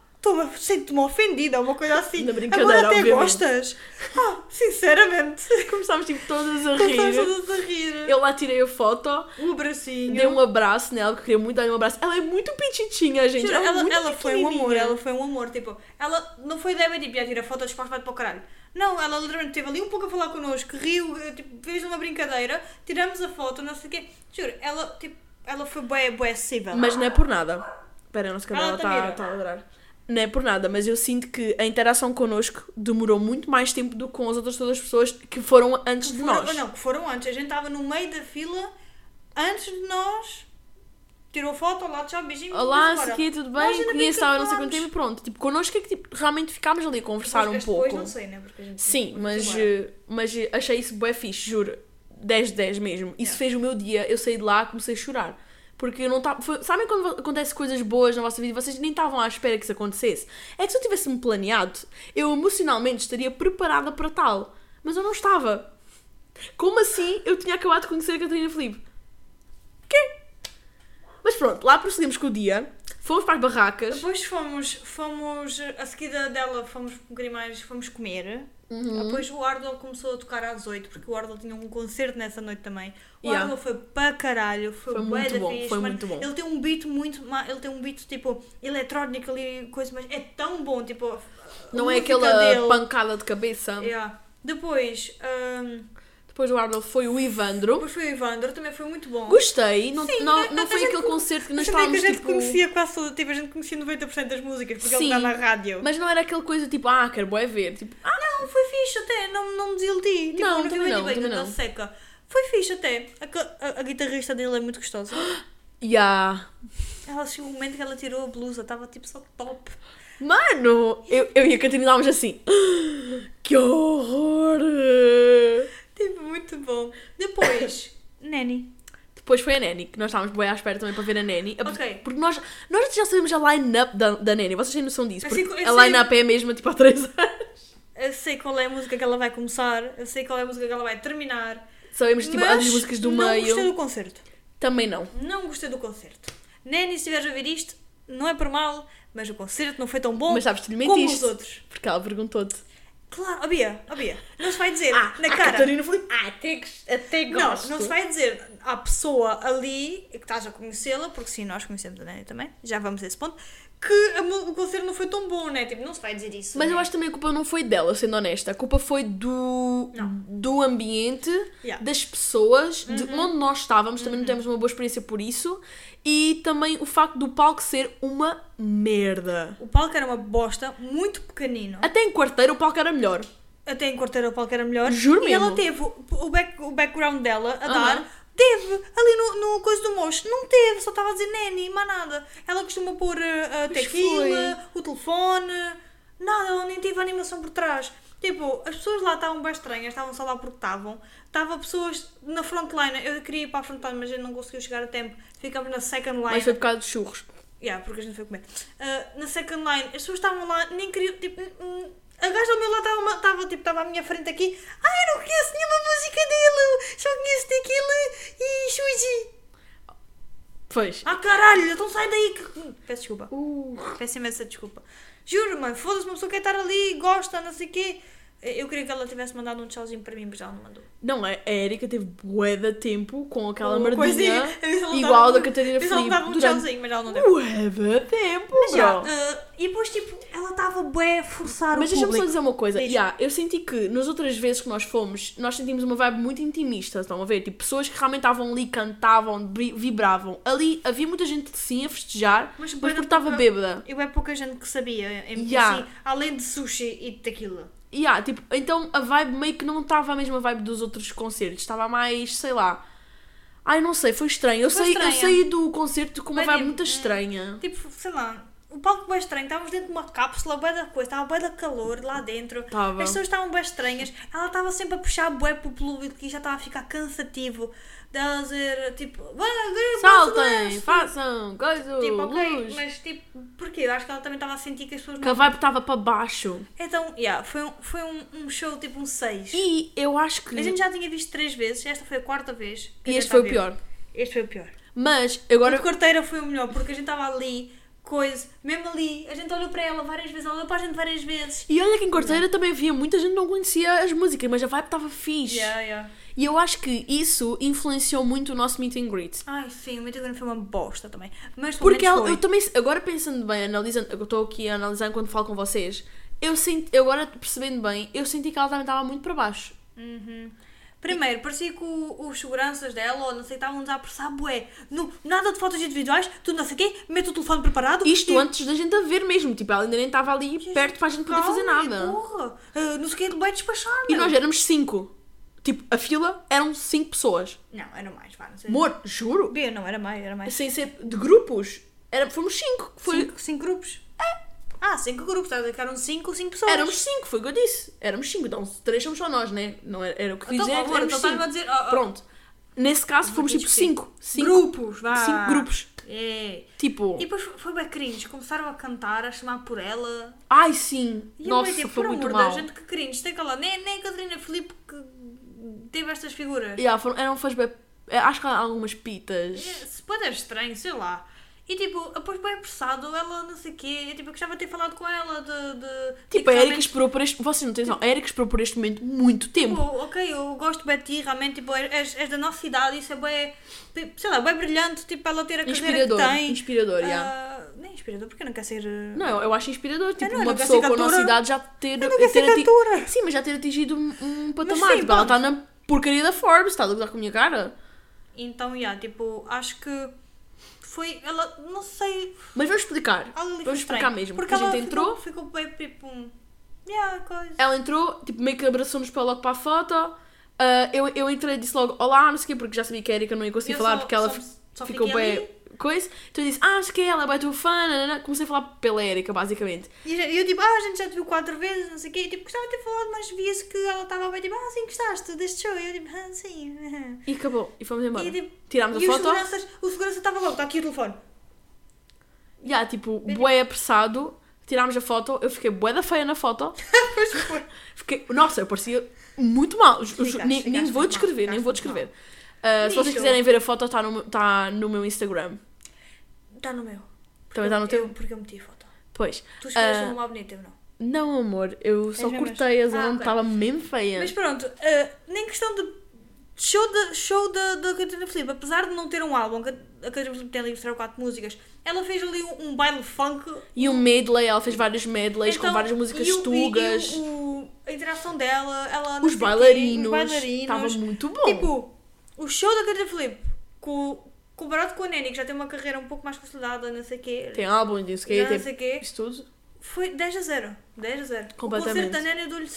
sinto-me ofendida, uma coisa assim. Na brincadeira, Agora até obviamente. gostas. Ah, sinceramente. Começámos, tipo, todas a Começámos rir. todas a rir. Eu lá tirei a foto, Um abracinho. dei um abraço nela, eu queria muito dar um abraço. Ela é muito pititinha, gente. Ela, é ela, ela foi um amor, ela foi um amor, tipo, ela não foi Débora tipo, já tira fotos para vai para o caralho. Não, ela literalmente esteve ali um pouco a falar connosco, riu, eh, tipo, fez uma brincadeira, tiramos a foto, não sei o quê. Juro, ela, tipo, ela foi bué, bué acessível. Mas não é por nada. Espera, a nossa Ela cadela também está tá a ladrar. Não é por nada, mas eu sinto que a interação connosco demorou muito mais tempo do que com as outras todas as pessoas que foram antes de foram, nós. Não, que foram antes. A gente estava no meio da fila, antes de nós, tirou foto, olá, tchau, beijinho. Olá, aqui, tudo bem? Conheço, bem que estava não sei quanto tempo e pronto. Tipo, connosco é que tipo, realmente ficámos ali a conversar um Depois- pouco. Depois não sei, né? Porque a gente Sim, mas, eh, mas achei isso bué fixe, juro. 10 de 10 mesmo. Isso Yeah. fez o meu dia. Eu saí de lá e comecei a chorar. Porque não estava. Sabem quando acontecem coisas boas na vossa vida e vocês nem estavam à espera que isso acontecesse? É que se eu tivesse-me planeado, eu emocionalmente estaria preparada para tal. Mas eu não estava. Como assim eu tinha acabado de conhecer a Catarina Felipe? Quê? Mas pronto, lá prosseguimos com o dia. Fomos para as barracas. Depois fomos, fomos, a seguida dela, fomos um bocadinho mais, fomos comer. Uhum. Depois o Ardel começou a tocar às 8, porque o Ardel tinha um concerto nessa noite também. O Yeah. Ardel foi para caralho, foi, Foi muito bom, fixe, foi mano. muito bom. Ele tem um beat muito, ele tem um beat tipo eletrónico ali, coisa, mas é tão bom, tipo, Não é aquela dele. pancada de cabeça. Yeah. Depois, hum, Depois do Arnold foi o Ivandro. depois foi o Evandro, também foi muito bom. Gostei, não, Sim, não, não foi aquele con- concerto que nós estávamos que a gente tipo. conhecia quase tudo, tipo, a gente conhecia 90% das músicas, porque Sim. ele está na rádio. Mas não era aquela coisa tipo, ah, quero bué ver. Tipo, ah, Não, foi fixe até, não, não me desiludi. Tipo, Não, vi também não, bem, também não. seca. Foi fixe até. A, a- a guitarrista dele é muito gostosa. yeah. Ela chegou o momento que ela tirou a blusa, estava tipo só top. Mano, eu, eu e a Catarina estávamos assim. Que horror! Tipo, muito bom. Depois, Neni. Depois foi a Neni, que nós estávamos bem à espera também para ver a Neni. Ok. Porque nós, nós já sabemos a line-up da, da Neni, vocês têm noção disso? Assim, Porque eu a line-up é a mesma tipo há 3 anos. Eu sei qual é a música que ela vai começar, eu sei qual é a música que ela vai terminar. Sabemos tipo as músicas do não meio. gostei do concerto. Também não. Não gostei do concerto. Neni, se estiveres a ouvir isto, não é por mal, mas o concerto não foi tão bom Mas sabes, lhe como mentiste. os outros. Porque ela perguntou-te. Claro, ó Bia, ó Bia, não se vai dizer Ah, na a cara. Catarina foi. Ah, até, até Não, gosto. não se vai dizer à pessoa ali, que estás a conhecê-la, porque sim, nós conhecemos a Nani também, já vamos a esse ponto, que o concerto não foi tão bom, né? Tipo, não se vai dizer isso. Mas né? eu acho que também a culpa não foi dela, sendo honesta. A culpa foi do, Não. do ambiente, Yeah. Uhum. das pessoas, de onde nós estávamos. Também não temos uma boa experiência por isso. E também o facto do palco ser uma merda. O palco era uma bosta, muito pequenino. Até em quarteiro o palco era melhor. Até em quarteira o palco era melhor. Juro e ela mesmo. teve o, back, o background dela a dar. Teve ali no, no coisa do mocho, não teve, só estava a dizer Neni, mais nada. Ela costuma pôr uh, a tequila, o telefone, nada, ela nem teve animação por trás. Tipo, as pessoas lá estavam bem estranhas, estavam só lá porque estavam. Estava pessoas na frontline, eu queria ir para a frontline, mas a gente não conseguiu chegar a tempo. Ficamos na second line. Mas foi por causa dos churros. Yeah, porque a gente foi comer. Uh, na second line, as pessoas estavam lá, nem queriam, tipo, a gaja ao meu lado estava, tipo, estava à minha frente aqui. Ah, eu não conheço nenhuma música dele, só conheço tequila e Shuji. Pois. Ah, caralho, então sai daí que... Peço desculpa. Uh. Peço imensa desculpa. Juro, mano, foda-se, uma pessoa quer estar ali, gosta, não sei o quê. Eu queria que ela tivesse mandado um tchauzinho para mim, mas ela não mandou. Não, é, a Erika teve bué de tempo com aquela disse, ela igual da Catarina disse, ela dava um durante tchauzinho, mas ela não deu. bué de tempo, Mas já, bro. uh, e depois, tipo, ela estava bué a forçar Mas o deixa-me só dizer uma coisa. Yeah, eu senti que nas outras vezes que nós fomos, nós sentimos uma vibe muito intimista, estão a ver? Tipo, pessoas que realmente estavam ali, cantavam, vi- vibravam. Ali havia muita gente sim a festejar, mas, Mas porque estava bêbada. Eu é pouca gente que sabia, em, Yeah. assim, além de sushi e de tequila. Yeah, tipo, então a vibe meio que não estava a mesma vibe dos outros concertos, estava mais, sei lá. Ai, não sei, foi estranho. Eu, Foi sei, eu saí do concerto com uma Bem, vibe tipo, muito hum, estranha. Tipo, sei lá, o palco bem estranho, estávamos dentro de uma cápsula, bué da coisa, estava bué da calor lá dentro. Tava. As pessoas estavam bem estranhas, ela estava sempre a puxar bué para o público e já estava a ficar cansativo. Dela dizer, tipo, "Vai, vai, Saltem, façam, coisa, Tipo, ok, luz. mas tipo, porquê? Eu acho que ela também estava a sentir que as pessoas Que a não... vibe estava para baixo. Então, yeah, foi, um, foi um, um show tipo um 6. E eu acho que. A gente já tinha visto três vezes, esta foi a quarta vez. a E este foi o a pior. Este foi o pior. Mas agora. de carteira foi o melhor, porque a gente estava ali, coisa, mesmo ali, a gente olhou para ela várias vezes, ela olhou para a gente várias vezes. E olha que em Corteira também havia muita gente que não conhecia as músicas, mas a vibe estava fixe. Yeah, yeah. E eu acho que isso influenciou muito o nosso meet and greet. Ai, sim, o meu Instagram foi uma bosta também. Mas Porque ela, foi. eu também, agora pensando bem, analisando, eu estou aqui a analisar enquanto falo com vocês, eu senti, agora percebendo bem, eu senti que ela também estava muito para baixo. Uhum. Primeiro, parecia que o- os seguranças dela, ou não sei, estavam-nos a apressar, bué. No, nada de fotos individuais, tudo não sei o quê, mete o telefone preparado. Isto e- antes da gente a ver mesmo, tipo, ela ainda nem estava ali perto para a gente poder fazer Calma, nada. Porra, ah, não sei o quê, vai despachar. E nós éramos cinco. Tipo, a fila eram cinco pessoas. Não, era mais, vá, não sei. Amor, juro. Bia, não, era mais, era mais. Sem ser de grupos. Era, fomos cinco. Foi, Cinco, cinco grupos. Ah, cinco grupos, estás a dizer que eram cinco, cinco pessoas. Éramos cinco, foi o que eu disse. Éramos cinco, então três somos só nós, né? Não era, era o que Então, dizer. amor, éramos então cinco. estás-me a dizer. ah, ah, Pronto. Nesse caso fomos tipo cinco. cinco Grupos, vá. Cinco grupos. É. Tipo, E depois foi- bem cringe, começaram a cantar, a chamar por ela. ai sim. E eu Nossa, bem, tipo, foi por muito amor mal. da gente, que cringe. Tem lá, nem, nem a Catarina Filipe que teve estas figuras. Yeah, foram, eram fãs bem. eh, Acho que há algumas pitas. É, Se pode é estranho, sei lá. E tipo, depois bem apressado, ela não sei o quê. Eu, tipo, eu gostava de ter falado com ela de. de Tipo, a Erika realmente- esperou por este. Vocês não têm noção, a Erika esperou por este momento muito tempo. Tipo, ok, eu gosto bem de ti, realmente, tipo, és, és da nossa idade, isso é bem, sei lá, bem brilhante, tipo, ela ter a carreira Inspirador. que tem. Inspirador, yeah. Ah, nem inspirador, porque não quer ser... uh, Não, eu, eu acho inspirador. Tipo, não, eu uma não quero pessoa com a nossa idade já ter. não quero ser ter ati-. Sim, mas já ter atingido um, um patamar. sim, tipo, ela está na porcaria da Forbes, está a gozar com a minha cara. Então, yeah, tipo, acho que foi, ela, não sei, Mas vamos explicar. Vamos explicar mesmo. Porque Porque a ela gente entrou, ficou, ficou bem, tipo, um, yeah, coisa. ela entrou, tipo, meio que abraçou-nos para logo para a foto. Ah, eu, eu entrei e disse logo olá, não sei o quê, porque já sabia que a Erika não ia conseguir Eu falar só- porque ela só- só ficou bem coisa. Então eu disse, ah, não sei o quê, ela é tua fã. nanana. Comecei a falar pela Erika, basicamente. E eu, eu, tipo, ah, a gente já te viu quatro vezes, não sei o quê, e, tipo, gostava de ter falado, mas via-se que ela estava bem, tipo, ah, sim, gostaste deste show? E eu, tipo, ah, sim. E acabou. E fomos embora. E, tipo, Tirámos e a os foto. seguranças, o segurança estava logo, está aqui o telefone. Já, tipo, bué apressado. Tirámos a foto. Eu fiquei bué da feia na foto. Pois foi. Fiquei, nossa, eu parecia muito mal. Ju- Ficaste, nem, nem ficaste vou muito descrever, mal, nem vou ficaste muito descrever. Ah, se vocês quiserem ver a foto, está no, meu- tá no meu Instagram. Está no meu. Também está no Eu- teu? Porque eu meti a foto. Pois. Tu escolheste Ah, uma bonita, eu não. não, amor, eu só mesmo cortei a zona Ah, onde estava mesmo feia. Mas pronto, ah, nem questão de show da show da, da Catarina Filipe, apesar de não ter um álbum, a Catarina Filipe tem ali os 3 ou 4 músicas, ela fez ali um, um baile funk. E um medley, ela fez vários medleys com Então, várias músicas e o- tugas. e o- o- a interação dela, ela os bailarinos. Estava muito bom. Tipo, o show da Catarina Filipe, com, comparado com a Neni, que já tem uma carreira um pouco mais consolidada, não sei o quê, Tem álbum, disse que não tem sei o quê, isso tudo. foi 10 a 0. 10 a 0. Completamente. O concerto da Neni eu dou-lhe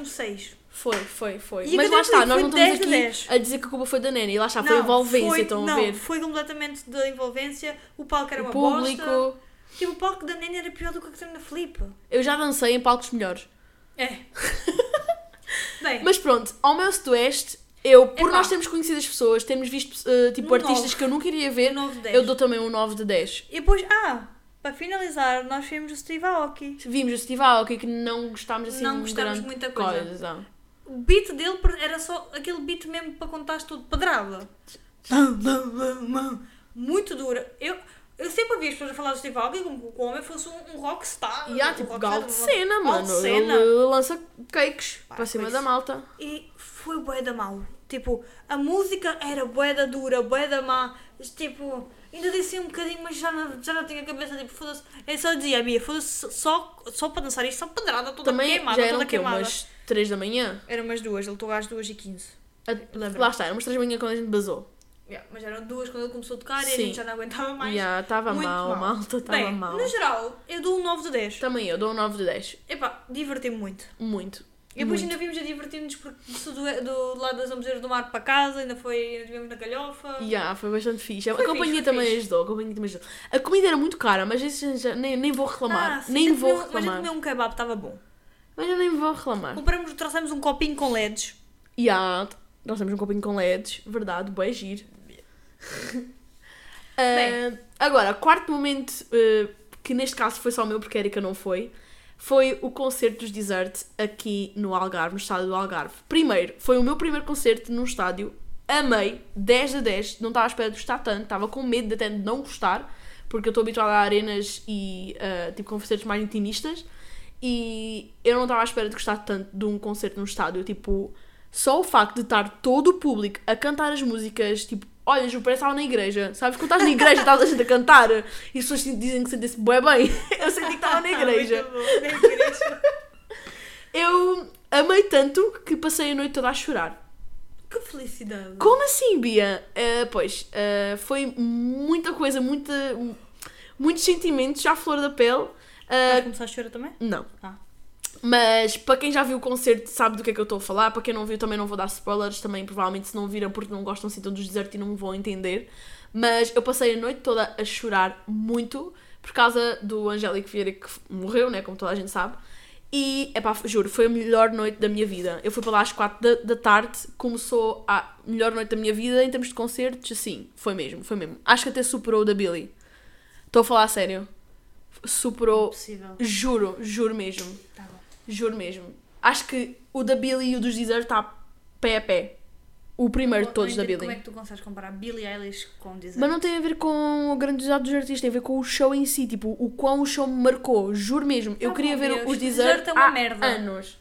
um 6. Foi, foi, foi. E Mas lá está, nós foi não estamos 10 de aqui 10. a dizer que a culpa foi da Neni. Lá está, foi a envolvência, foi, estão não, a ver. foi completamente da envolvência. O palco era O uma público. bosta. Tipo, o palco da Neni era pior do que a Catarina Filipe. Eu já dancei em palcos melhores. É. Bem, Mas pronto, ao meu sudoeste, eu, por Epá. nós termos conhecido as pessoas, termos visto eh, tipo Um artistas nove. que eu nunca iria ver, Um nove de dez. eu dou também um 9 de 10. e depois, ah, para finalizar, nós vimos o Steve Aoki. Vimos o Steve Aoki que não gostámos assim Não gostámos grande muita coisa. não. O beat dele era só aquele beat mesmo para contar tudo pedrada. Muito dura. Eu, eu sempre ouvi as pessoas a falar do Steve Aoki como que o homem fosse um, um rockstar. E há um tipo rockstar, gal de um- cena, mano. de cena. Ele lança cakes para cima da malta. E foi bué da mal. Tipo, a música era bué da dura, bué da má. Tipo, Ainda disse um bocadinho, mas já não, já não tinha a cabeça, tipo, foda-se. Eu só dizia, Bia, foda-se, só, só para dançar isto, só pedrada, toda Também queimada, já eram toda o quê? queimada. Umas 3 da manhã? Eram umas duas, ele estou às duas e quinze. A- Lembro. Lá está, eram umas 3 da manhã quando a gente basou. Yeah, mas eram duas quando ele começou a tocar e a Sim. gente já não aguentava mais. Já, estava Muito mal, mal. malta, estava Bem, mal. no geral, eu dou um 9 de 10. Também eu dou um 9 de 10. Epá, diverti-me muito. Muito. E depois muito. ainda vimos a divertir-nos porque do, do lado das Amoreiras do Mar para casa, ainda foi, ainda estivemos na galhofa. Já, foi bastante fixe. Foi a companhia fixe, também fixe. ajudou. A, companhia também ajudou. a comida era muito cara, mas isso já, nem, nem vou reclamar. Ah, sim, nem vou comeu- Mas a reclamar. gente comeu um kebab, estava bom. Mas eu nem vou reclamar. Compramos, trouxemos um copinho com LEDs. Nós temos um copinho com LEDs, verdade, bué giro. Bem. Ah, agora, quarto momento, ah, que neste caso foi só o meu, porque a Erika não foi, foi o concerto dos Desert aqui no Algarve, no estádio do Algarve. Primeiro, foi o meu primeiro concerto num estádio, amei, 10 a 10, não estava à espera de gostar tanto, estava com medo de até de não gostar, porque eu estou habituada a arenas e ah, tipo concertos mais intimistas, e eu não estava à espera de gostar tanto de um concerto num estádio, tipo, só o facto de estar todo o público a cantar as músicas, tipo, olha, Ju, parece que estava na igreja, sabes? Quando estás na igreja, estás a gente a cantar e as pessoas dizem que sentem-se bué bem, eu senti que estava na igreja. Muito bom, na igreja. Eu amei tanto que passei a noite toda a chorar. que felicidade. Como assim, Bia? Ah, pois, ah, foi muita coisa, muita, muitos sentimentos à flor da pele. Ah, Vais começar a chorar também? não. Ah. Mas para quem já viu o concerto sabe do que é que eu estou a falar. Para quem não viu, também não vou dar spoilers. Também, provavelmente, se não viram porque não gostam assim tanto dos desertos e não vão entender. Mas eu passei a noite toda a chorar muito por causa do Angélico Vieira que morreu, né? Como toda a gente sabe. E, epá, juro, foi a melhor noite da minha vida. Eu fui para lá às 4 da, da tarde, começou a melhor noite da minha vida em termos de concertos, assim, foi mesmo, foi mesmo. Acho que até superou o da Billy. Estou a falar a sério. Superou, Possível. juro, juro mesmo. Tá bom. Juro mesmo. Acho que o da Billy e o dos Deezer está pé a pé. O primeiro de todos da Billy. Como é que tu consegues comparar Billie Eilish com Disney? Mas não tem a ver com a grandiosidade dos artistas, tem a ver com o show em si, tipo, o quão o show me marcou, juro mesmo. Eu Ah, queria ver Deus, os é uma há merda. anos.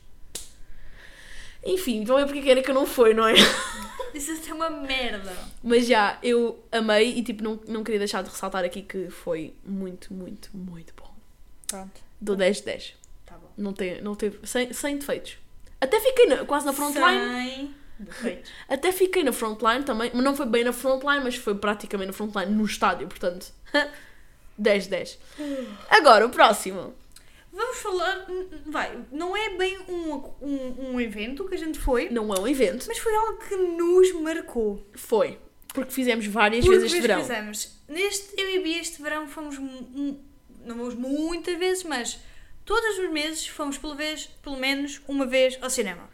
Enfim, vão ver porque é que era que não foi, não é? Isso é uma merda. Mas já, eu amei e tipo, não, não queria deixar de ressaltar aqui que foi muito, muito, muito bom. Pronto, Do 10 de 10. Tá bom. Não, tem, não teve, sem, sem defeitos. Até fiquei na- quase na frontline. Sem defeitos. Até fiquei na frontline também, mas não foi bem na frontline, mas foi praticamente na frontline no estádio, portanto. 10 10. Agora, o próximo. Vamos falar. Vai, não é bem um, um, um evento que a gente foi, Não é um evento. mas foi algo que nos marcou. Foi. Porque fizemos várias Porque vezes este verão. fizemos. Neste, eu e Bia, este verão fomos. Não vamos muitas vezes, mas todos os meses fomos pelo, vez, pelo menos uma vez ao cinema.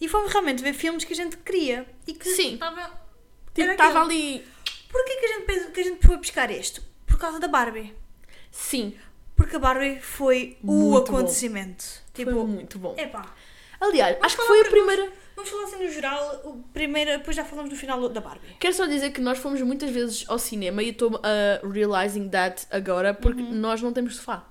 E fomos realmente ver filmes que a gente queria e que Sim. estava. Tipo, estava ali. Porquê que a gente que a gente foi buscar este? Por causa da Barbie. Sim. Porque a Barbie foi o Muito bom. acontecimento. Foi Tipo, muito bom. epá. Aliás, acho que foi a primeira. Vamos falar assim no geral, o primeiro, depois já falamos no final da Barbie. Quero só dizer que nós fomos muitas vezes ao cinema e eu estou a realizing that agora porque Uhum. nós não temos sofá.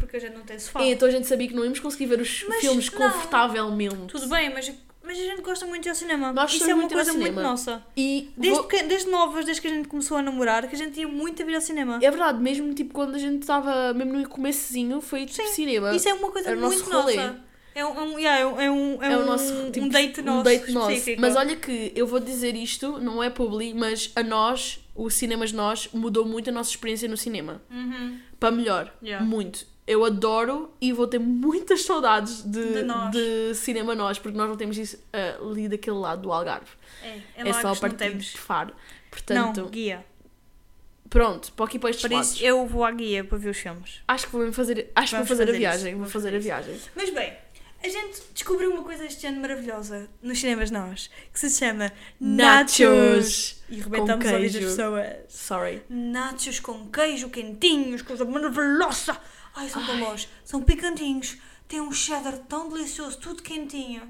Porque a gente não tem sofá. E então a gente sabia que não íamos conseguir ver os Mas filmes não. confortavelmente. Tudo bem, mas, mas a gente gosta muito de ir ao cinema. Nós Isso é uma coisa muito nossa. E Desde, vou- que- desde novas, desde que a gente começou a namorar, que a gente ia muito a vir ao cinema. É verdade, mesmo tipo quando a gente estava, mesmo no começozinho, foi tipo Sim, cinema. Isso é uma coisa Era muito nossa. É um, é um, yeah, é um, é um, É o nosso tipo, um date nosso. um date nosso. Mas olha que eu vou dizer isto, não é publi, mas a nós, o Cinemas Nós, mudou muito a nossa experiência no cinema. Uhum. Para melhor. Yeah. Muito. Eu adoro e vou ter muitas saudades de, De nós. de cinema nós, porque nós não temos isso ah, ali daquele lado do Algarve. É, é, É, só a partir de Faro. Portanto, Não, guia. pronto, para aqui para estes Por lados. isso eu vou à guia para ver os filmes. Acho que vou fazer, acho que vou Vamos fazer, a fazer viagem. isso, Vou vamos fazer fazer a viagem. Mas bem, a gente descobriu uma coisa este ano maravilhosa nos cinemas nós, que se chama Nachos. Nachos. E rebentamos a das pessoas. Sorry. Nachos com queijo quentinhos, coisa maravilhosa. Ai, são bons. São picantinhos. Tem um cheddar tão delicioso, tudo quentinho.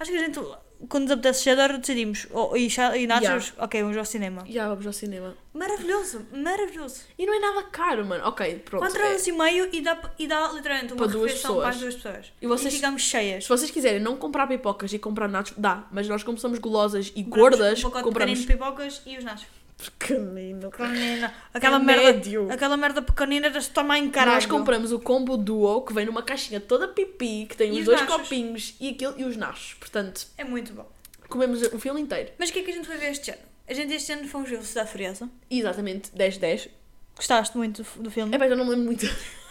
Acho que a gente, quando nos apetece cheddar, decidimos. Oh, e, cha- e nachos, ok, vamos ao cinema. Já vamos ao cinema. Maravilhoso, maravilhoso. E não é nada caro, mano. Ok, pronto. 4 é- euros e meio e dá, e dá literalmente uma Para duas refeição para as duas pessoas. E vocês- ficamos cheias. Se vocês quiserem não comprar pipocas e comprar nachos, dá. Mas nós, como somos gulosas e Compramos gordas, um pacote compramos de pipocas e os nachos. Pequenino. Pequenina. Aquela É merda. médio. Aquela merda pequenina deste tamanho, caralho. Nós compramos o combo duo que vem numa caixinha toda pipi, que tem E os os dois nachos. copinhos e aquilo e os nachos. Portanto, É muito bom. comemos o filme inteiro. Mas o que é que a gente foi ver este ano? A gente este ano fomos ver Velocidade Furiosa. Exatamente, 10-10. Gostaste muito do, do filme? É bem, já não me lembro muito.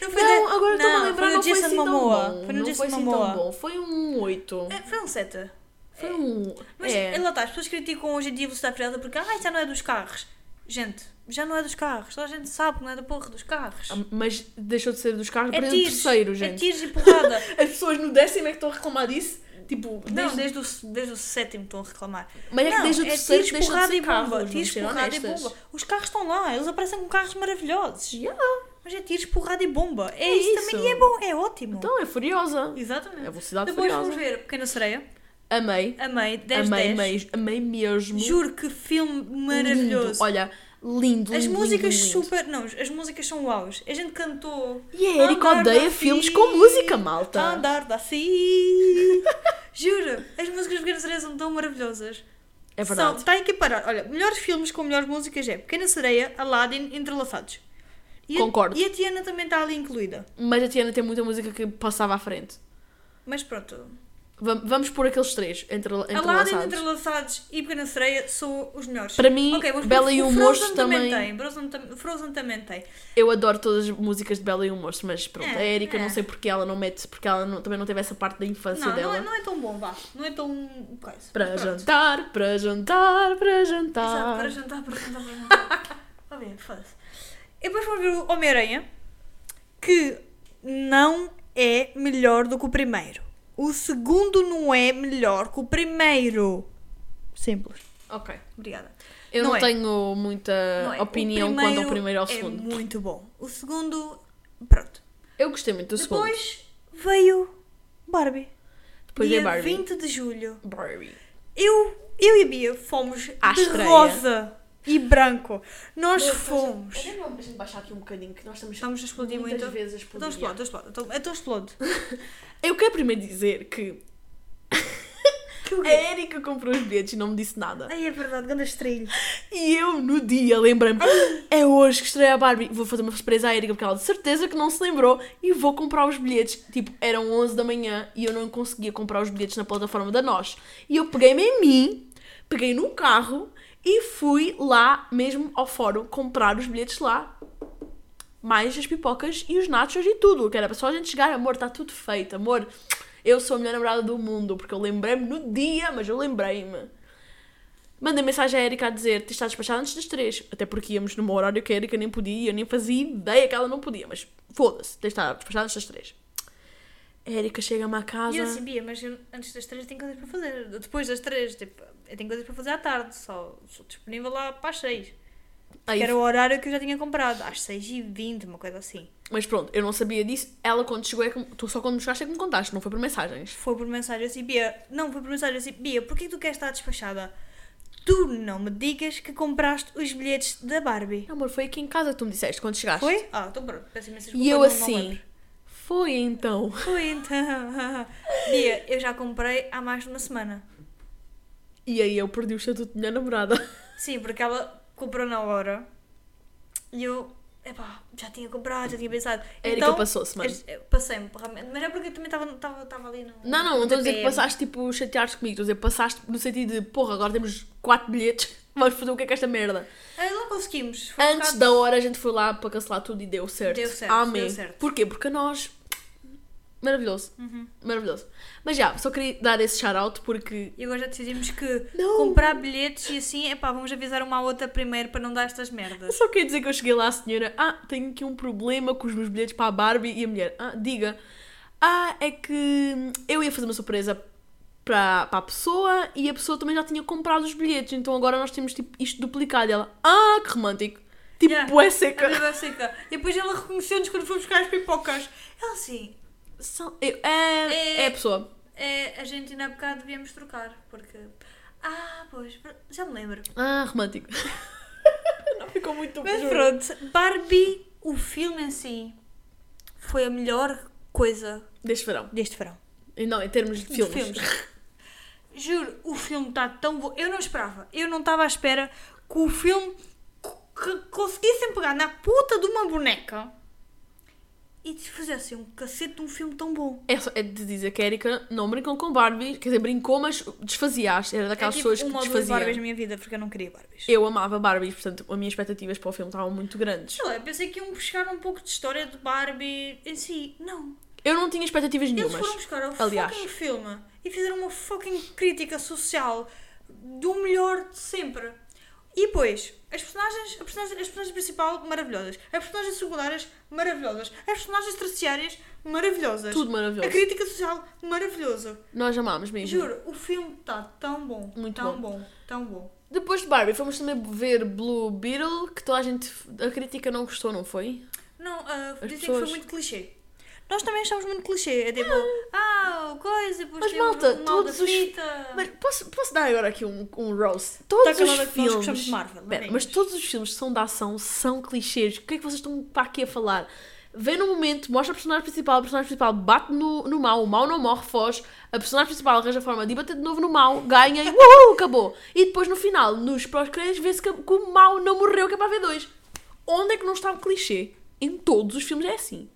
Não, Não, da- agora estou-me a não, lembrar, foi não no foi Jason assim. Foi no não Jason foi assim Momoa. tão bom. Foi um 8. É, foi um 7. Foi um... Mas é. lá está, as pessoas criticam hoje em dia a velocidade furiosa porque ah, já não é dos carros. Gente, já não é dos carros. Toda a gente sabe que não é da porra dos carros. Ah, Mas deixou de ser dos carros É para o tiros. terceiro, É gente. tiros e porrada. As pessoas no décimo é que estão a reclamar disso. Tipo, não, desde... desde o, desde o sétimo estão a reclamar. Mas é que não, desde o terceiro tiros, deixou de porrada ser e bomba. Tiros, porrada e bomba. Os carros estão lá, eles aparecem com carros maravilhosos. Yeah. Mas é tiros, porrada e bomba. É, É isso, isso. também. E é bom, é ótimo. Então é furiosa. Exatamente. É velocidade Depois furiosa. vamos ver Pequena Sereia. Amei. Amei, 10 amei, 10. amei, amei mesmo. Juro que filme Lindo. maravilhoso. Olha, lindo, As lindo, músicas lindo, lindo. super. Não, as músicas são uaus. A gente cantou. E a Erika odeia filmes Fi- com música, malta. Andar da Si. Juro, as músicas de Pequena Sereia são tão maravilhosas. É verdade. São, está a equiparar. Olha, melhores filmes com melhores músicas é Pequena Sereia, Aladdin, Entrelaçados. E a- Concordo. e a Tiana também está ali incluída. Mas a Tiana tem muita música que passava à frente. Mas pronto. Va- Vamos pôr aqueles três entre, Aladdin, entrelaçados. Entrelaçados e Pequena Sereia são os melhores. Para mim, Ok, vamos Bela e o Frozen Monstro também também- tem. Frozen, Frozen também tem. Eu adoro todas as músicas de Bela e o Monstro, mas pronto, É, a Erika é. não sei porque ela não mete, porque ela não- também não teve essa parte da infância Não, dela. não é, não é tão bom, vá. Não é tão. coisa. Para jantar, para jantar, para Exato, jantar. para jantar, para jantar, para jantar. Está bem, foda-se. E depois vamos ver o Homem-Aranha, que não é melhor do que o primeiro. O segundo não é melhor que o primeiro. Simples. Ok. Obrigada. Eu Não não, é. tenho muita Não é. Opinião quanto ao primeiro e ao é segundo. muito bom. O segundo, pronto. Eu gostei muito do segundo. Depois veio Barbie. Depois dia é Barbie. 20 de julho. Barbie. Eu, eu e a Bia fomos À de estreia. rosa e branco. Nós fomos. A gente baixar aqui um bocadinho, que nós estamos, Estamos a explodir muitas muito. vezes a explodir. Então explode, então explode. Então, então explode. Eu quero primeiro dizer que a Erika comprou os bilhetes e não me disse nada. Ai, é verdade, grande estrilho. E eu, no dia, lembrei-me, é hoje que estreia a Barbie. Vou fazer uma surpresa à Erika, porque ela de certeza que não se lembrou e vou comprar os bilhetes. Tipo, eram 11 da manhã e eu não conseguia comprar os bilhetes na plataforma da Nós. E eu peguei-me em mim, peguei num carro e fui lá mesmo ao fórum comprar os bilhetes lá. Mais as pipocas e os nachos e tudo. Que era só a gente chegar, amor, está tudo feito, amor. Eu sou a melhor namorada do mundo, porque eu lembrei-me no dia, mas eu lembrei-me. Mandei mensagem à Erika a dizer: Tens estado despachada antes das três. Até porque íamos num horário que a Erika nem podia eu nem fazia ideia que ela não podia. Mas foda-se, tens estado despachada antes das três. A Erika chega-me à casa. E eu assim, Bia, mas eu, antes das três tenho coisas para fazer. Depois das três, tipo, eu tenho coisas para fazer à tarde. Só sou disponível lá para as seis. Aí- Que era o horário que eu já tinha comprado. Às seis e vinte, uma coisa assim. Mas pronto, eu não sabia disso. Ela, quando chegou, é que... tu só quando me chegaste é que me contaste, não foi por mensagens. Foi por mensagem assim, Bia. Não, foi por mensagem assim, Bia, porquê que tu queres estar despachada? Tu não me digas que compraste os bilhetes da Barbie. Não, amor, foi aqui em casa que tu me disseste quando chegaste. Foi? Ah, então pronto. Peço imensa desculpa, E eu não- não assim, lembro. Foi então. Foi então. Bia, eu já comprei há mais de uma semana. E aí eu perdi o estatuto de minha namorada. Sim, porque ela comprou na hora e eu, epá, já tinha comprado, já tinha pensado. A Erika passou-se, mano. Passei-me, realmente. Mas é porque eu também estava- ali no. Não, não, não estou a dizer que passaste tipo chateares comigo, estou a dizer passaste no sentido de porra, agora temos quatro bilhetes, vamos fazer o que é que é esta merda. Ah, lá conseguimos. Foi um Antes bocado- da hora a gente foi lá para cancelar tudo e deu certo. Deu certo, Amém. deu certo. Porquê? Porque nós. Maravilhoso. Uhum. Maravilhoso. Mas já, só queria dar esse shout-out porque. E agora já decidimos que Não. comprar bilhetes e assim, epá, vamos avisar uma à outra primeiro para não dar estas Eu merdas. só queria dizer que eu cheguei lá à senhora. Ah, tenho aqui um problema com os meus bilhetes para a Barbie. E a mulher, ah, diga. Ah, é que eu ia fazer uma surpresa para, para a pessoa e a pessoa também já tinha comprado os bilhetes. Então agora nós temos tipo isto duplicado. E ela, ah, que romântico. Tipo, Yeah. é seca. A minha seca. E depois ela reconheceu-nos quando fomos buscar as pipocas. Ela assim, São- eu- é, É- é a pessoa. é, a gente ainda há bocado devíamos trocar, porque. Ah, pois, já me lembro. Ah, romântico. Não ficou muito Mas juro. pronto, Barbie, o filme em si, foi a melhor coisa Deste verão. deste verão. Não, em termos de De filmes. filmes. Juro, o filme está tão bom. Eu não esperava. Eu não estava à espera que o filme que conseguissem pegar na puta de uma boneca e desfizessem um cacete de um filme tão bom. É, é de dizer que a Erika não brincou com Barbie, quer dizer, brincou, mas desfazia-as. Era daquelas é tipo pessoas que desfaziam. Barbies na minha vida porque eu não queria Barbies. Eu amava Barbies, portanto, as minhas expectativas para o filme estavam muito grandes. Sei lá, eu pensei que iam buscar um pouco de história de Barbie em si. Não. Eu não tinha expectativas Eles nenhumas. foram buscar o Aliás. fucking filme e fizeram uma fucking crítica social do melhor de sempre. E depois, as personagens, personagem, as personagens principal, maravilhosas. As personagens secundárias, maravilhosas. As personagens terciárias, maravilhosas. Tudo maravilhoso. A crítica social, maravilhoso. Nós amámos mesmo. Juro, o filme está tão bom. Muito tão bom. Tão bom. Depois de Barbie, fomos também ver Blue Beetle, que toda a gente. A crítica não gostou, não foi? Não, As dizem que pessoas- foi muito clichê. Nós também achamos muito clichê. É tipo, ah, coisa, depois Mas, malta, todos da os-. Mas posso, posso dar agora aqui um, um roast? Todos os nós filmes. gostamos de Marvel, Espera, maninhos. mas todos os filmes que são de ação são clichês. O que é que vocês estão para aqui a falar? Vem no momento, mostra a personagem principal, a personagem principal bate no, no mal, o mal não morre, foge, a personagem principal arranja a forma de bater de novo no mal, ganha e uhul, acabou. E depois no final, nos pós-créditos, vê-se que, que o mal não morreu, que é para ver dois. Onde é que não está o clichê? Em todos os filmes é assim.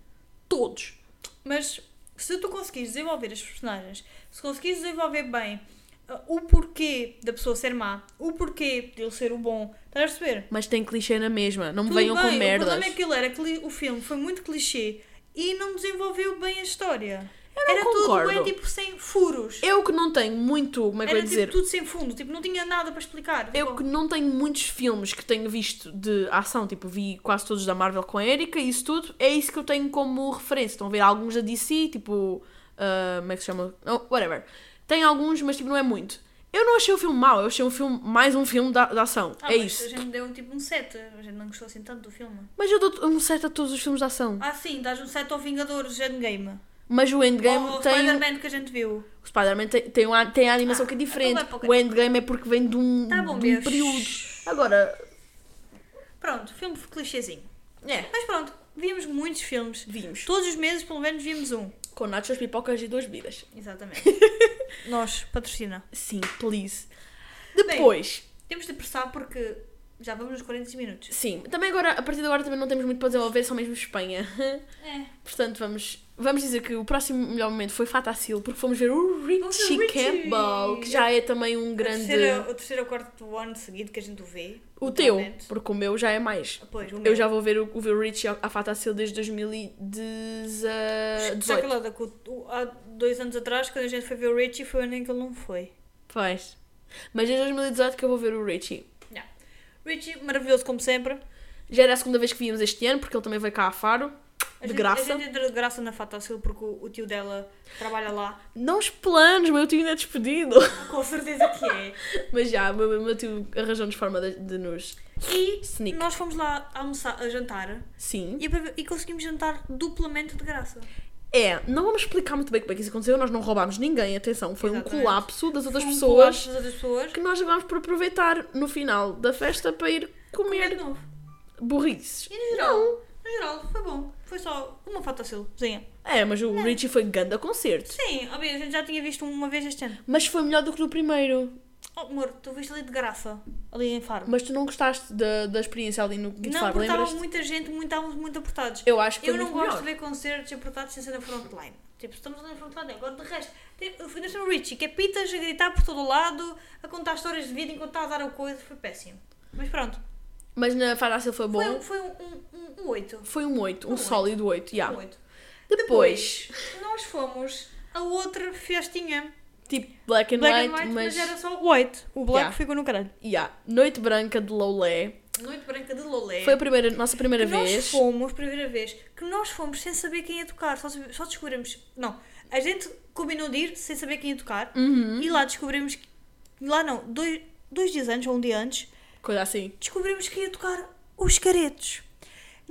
Todos. Mas se tu conseguires desenvolver as personagens, se conseguires desenvolver bem uh, o porquê da pessoa ser má, o porquê de ele ser o bom, estás a perceber? Mas tem clichê na mesma, não me Tudo venham bem, com O merdas. problema é que ele era, cli- o filme foi muito clichê e não desenvolveu bem a história. Eu era concordo. tudo bem tipo sem furos. Eu que não tenho muito, como é que eu era ia tipo dizer? tudo sem fundo, tipo, não tinha nada para explicar. Eu Tipo, que não tenho muitos filmes que tenho visto de ação, tipo, vi quase todos da Marvel com a Erika e isso tudo, é isso que eu tenho como referência. Estão a ver alguns da DC, tipo, ah, como é que se chama? Oh, whatever. Tem alguns, mas tipo, não é muito. Eu não achei o filme mau, eu achei um filme, mais um filme da, da ação. ah, é mas isso. A gente deu tipo um 7, a gente não gostou assim tanto do filme. Mas eu dou um certo a todos os filmes de ação. Ah, sim, dás um 7 ao Vingadores Endgame. Mas o Endgame ao tem. Spider-Man que a gente viu. O Spider-Man tem, tem, uma- tem a animação Ah, que é diferente. então vai para o O Endgame é porque vem de um, Tá bom, de um período. Agora, Pronto, filme clichêzinho. é, Mas pronto, vimos muitos filmes. vimos. Todos os meses, pelo menos, vimos um. Com nachos, pipocas e duas bebidas. Exatamente. Nós, patrocina. Sim, please. Depois, Temos de apressar porque já vamos nos 40 minutos. sim, também agora, a partir de agora também não temos muito para desenvolver, só mesmo Espanha. É. Portanto, vamos, vamos dizer que o próximo melhor momento foi Fatacil, porque fomos ver o Richie Richie. Campbell, que já é também um O grande... terceiro, o terceiro ou quarto ano seguido que a gente o vê. O teu, porque o meu já é mais. Pois, Eu já vou ver o, o o Richie a Fatacil desde 2018. Só que lá, há dois anos atrás, quando a gente foi ver o Richie, foi o ano em que ele não foi. Faz. Mas desde 2018 que eu vou ver o Richie. Richie, maravilhoso como sempre. Já era a segunda vez que víamos este ano, porque ele também veio cá a Faro. A De gente, graça. A gente entra de graça na Fatacil porque o, o tio dela trabalha lá. Não os planos, meu tio ainda é despedido. Com certeza que é. Mas já, o meu, meu tio arranjou-nos forma de, de nos. E Sneak. nós fomos lá almoçar, a jantar Sim. e, e conseguimos jantar duplamente de graça. É, não vamos explicar muito bem como é que isso aconteceu. Nós não roubámos ninguém, atenção. Foi um Exatamente. colapso das outras Foi um pessoas colapso das outras pessoas. que nós acabámos por aproveitar no final da festa para ir Comer comer de novo. burrices. E no geral, no geral, foi bom. Foi só uma Fatacilzinha. É, mas o Richie foi ganda concerto. Sim, ó, bem, a gente já tinha visto uma vez este ano. Mas foi melhor do que no primeiro. Oh, amor, tu viste ali de graça, ali em Faro. Mas tu não gostaste da, da experiência ali no não, Faro, porque estava muita gente, muito, estávamos muito apertados. Eu acho que foi Eu não muito gosto melhor. de ver concertos apertados sem ser na frontline. Tipo, estamos ali na frontline. Agora, de resto, tem- eu fui no Richie, que é pitas a gritar por todo o lado, a contar histórias de vida enquanto está a dar a coisa. Foi péssimo. Mas pronto. Mas na Fadacil foi bom. Foi, um- foi um, um, um, um 8. Foi um 8, um, Um oito. sólido 8, já. Um 8. Depois, nós fomos a outra festinha. Tipo Black and Black White, and White, mas, mas era só white. O black Yeah. ficou no caralho. yeah. Noite Branca de Loulé. Noite Branca de Lolé. Foi a primeira, nossa primeira que nós vez. fomos, primeira vez, que nós fomos sem saber quem ia tocar. Só, só descobrimos. Não, a gente combinou de ir sem saber quem ia tocar. Uhum. E lá descobrimos. Lá não, dois, dois dias antes ou um dia antes, Coisa assim. descobrimos que ia tocar os caretos.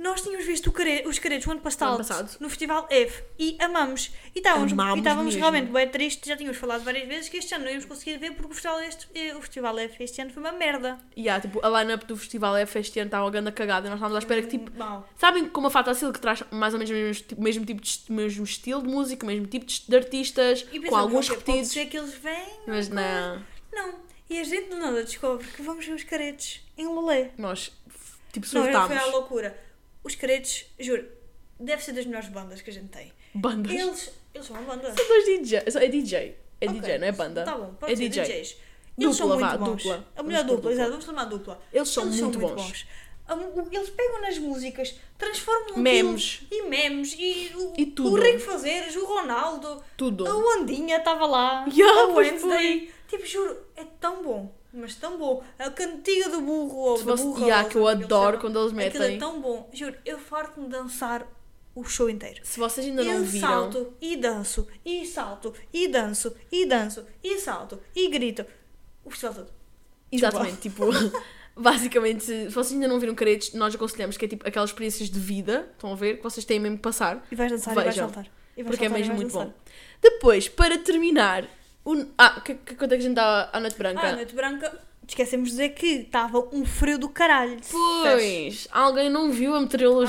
Nós tínhamos visto o care- os caretos o ano passado, passado. no Festival F e amamos. E estávamos, e estávamos realmente bem tristes. Já tínhamos falado várias vezes que este ano não íamos conseguir ver porque o Festival, este, eh, o Festival F este ano foi uma merda. Yeah, tipo, a line-up do festival F este ano estava grande cagada. e Nós estávamos à espera que, tipo, Mal. sabem como a Fatacil que traz mais ou menos o mesmo, tipo, mesmo tipo de mesmo estilo de música, mesmo tipo de, de artistas, E com alguns ok, Pode repetidos. ser que eles venham. Mas não. Não. E a gente do nada descobre que vamos ver os caretos em Lolé. Nós, tipo, Não, foi surtámos. à loucura. Os caretos, juro, deve ser das melhores bandas que a gente tem. Bandas. Eles, eles são uma banda. São dois DJ. É DJ. É Ok. DJ, não é banda. Tá bom, pode é ser DJ. DJs. Eles são Dupla, muito vá, bons. dupla. A melhor dupla, dupla. exato, vamos chamar dupla. Eles são muito bons. A mu- Eles pegam nas músicas, transformam Memes. e memes e o, E tudo. o Rico Fazeres, o Ronaldo, Tudo. a Wandinha estava lá, Yeah, a Wednesday. Tipo, juro, é tão bom, mas tão bom. A cantiga do burro ou Se da fosse- burra, yeah, ou que eu adoro chamam, quando eles Aquilo é metem. tão bom, juro, eu farto-me dançar o show inteiro. Se vocês ainda não eu viram. salto e danço, e salto, e danço, e danço, e salto, e grito. O festival todo. Exatamente, tipo, basicamente, se vocês ainda não viram caretos, nós aconselhamos que é tipo aquelas experiências de vida, estão a ver, que vocês têm mesmo que passar, E vais dançar e vais Vejam, saltar. E vais porque é saltar e mesmo muito dançar. bom. Depois, para terminar, o... ah, que, que é que a gente dá à Noite Branca? Ah, a Noite Branca, esquecemos de dizer que estava um frio do caralho. Pois, alguém não viu a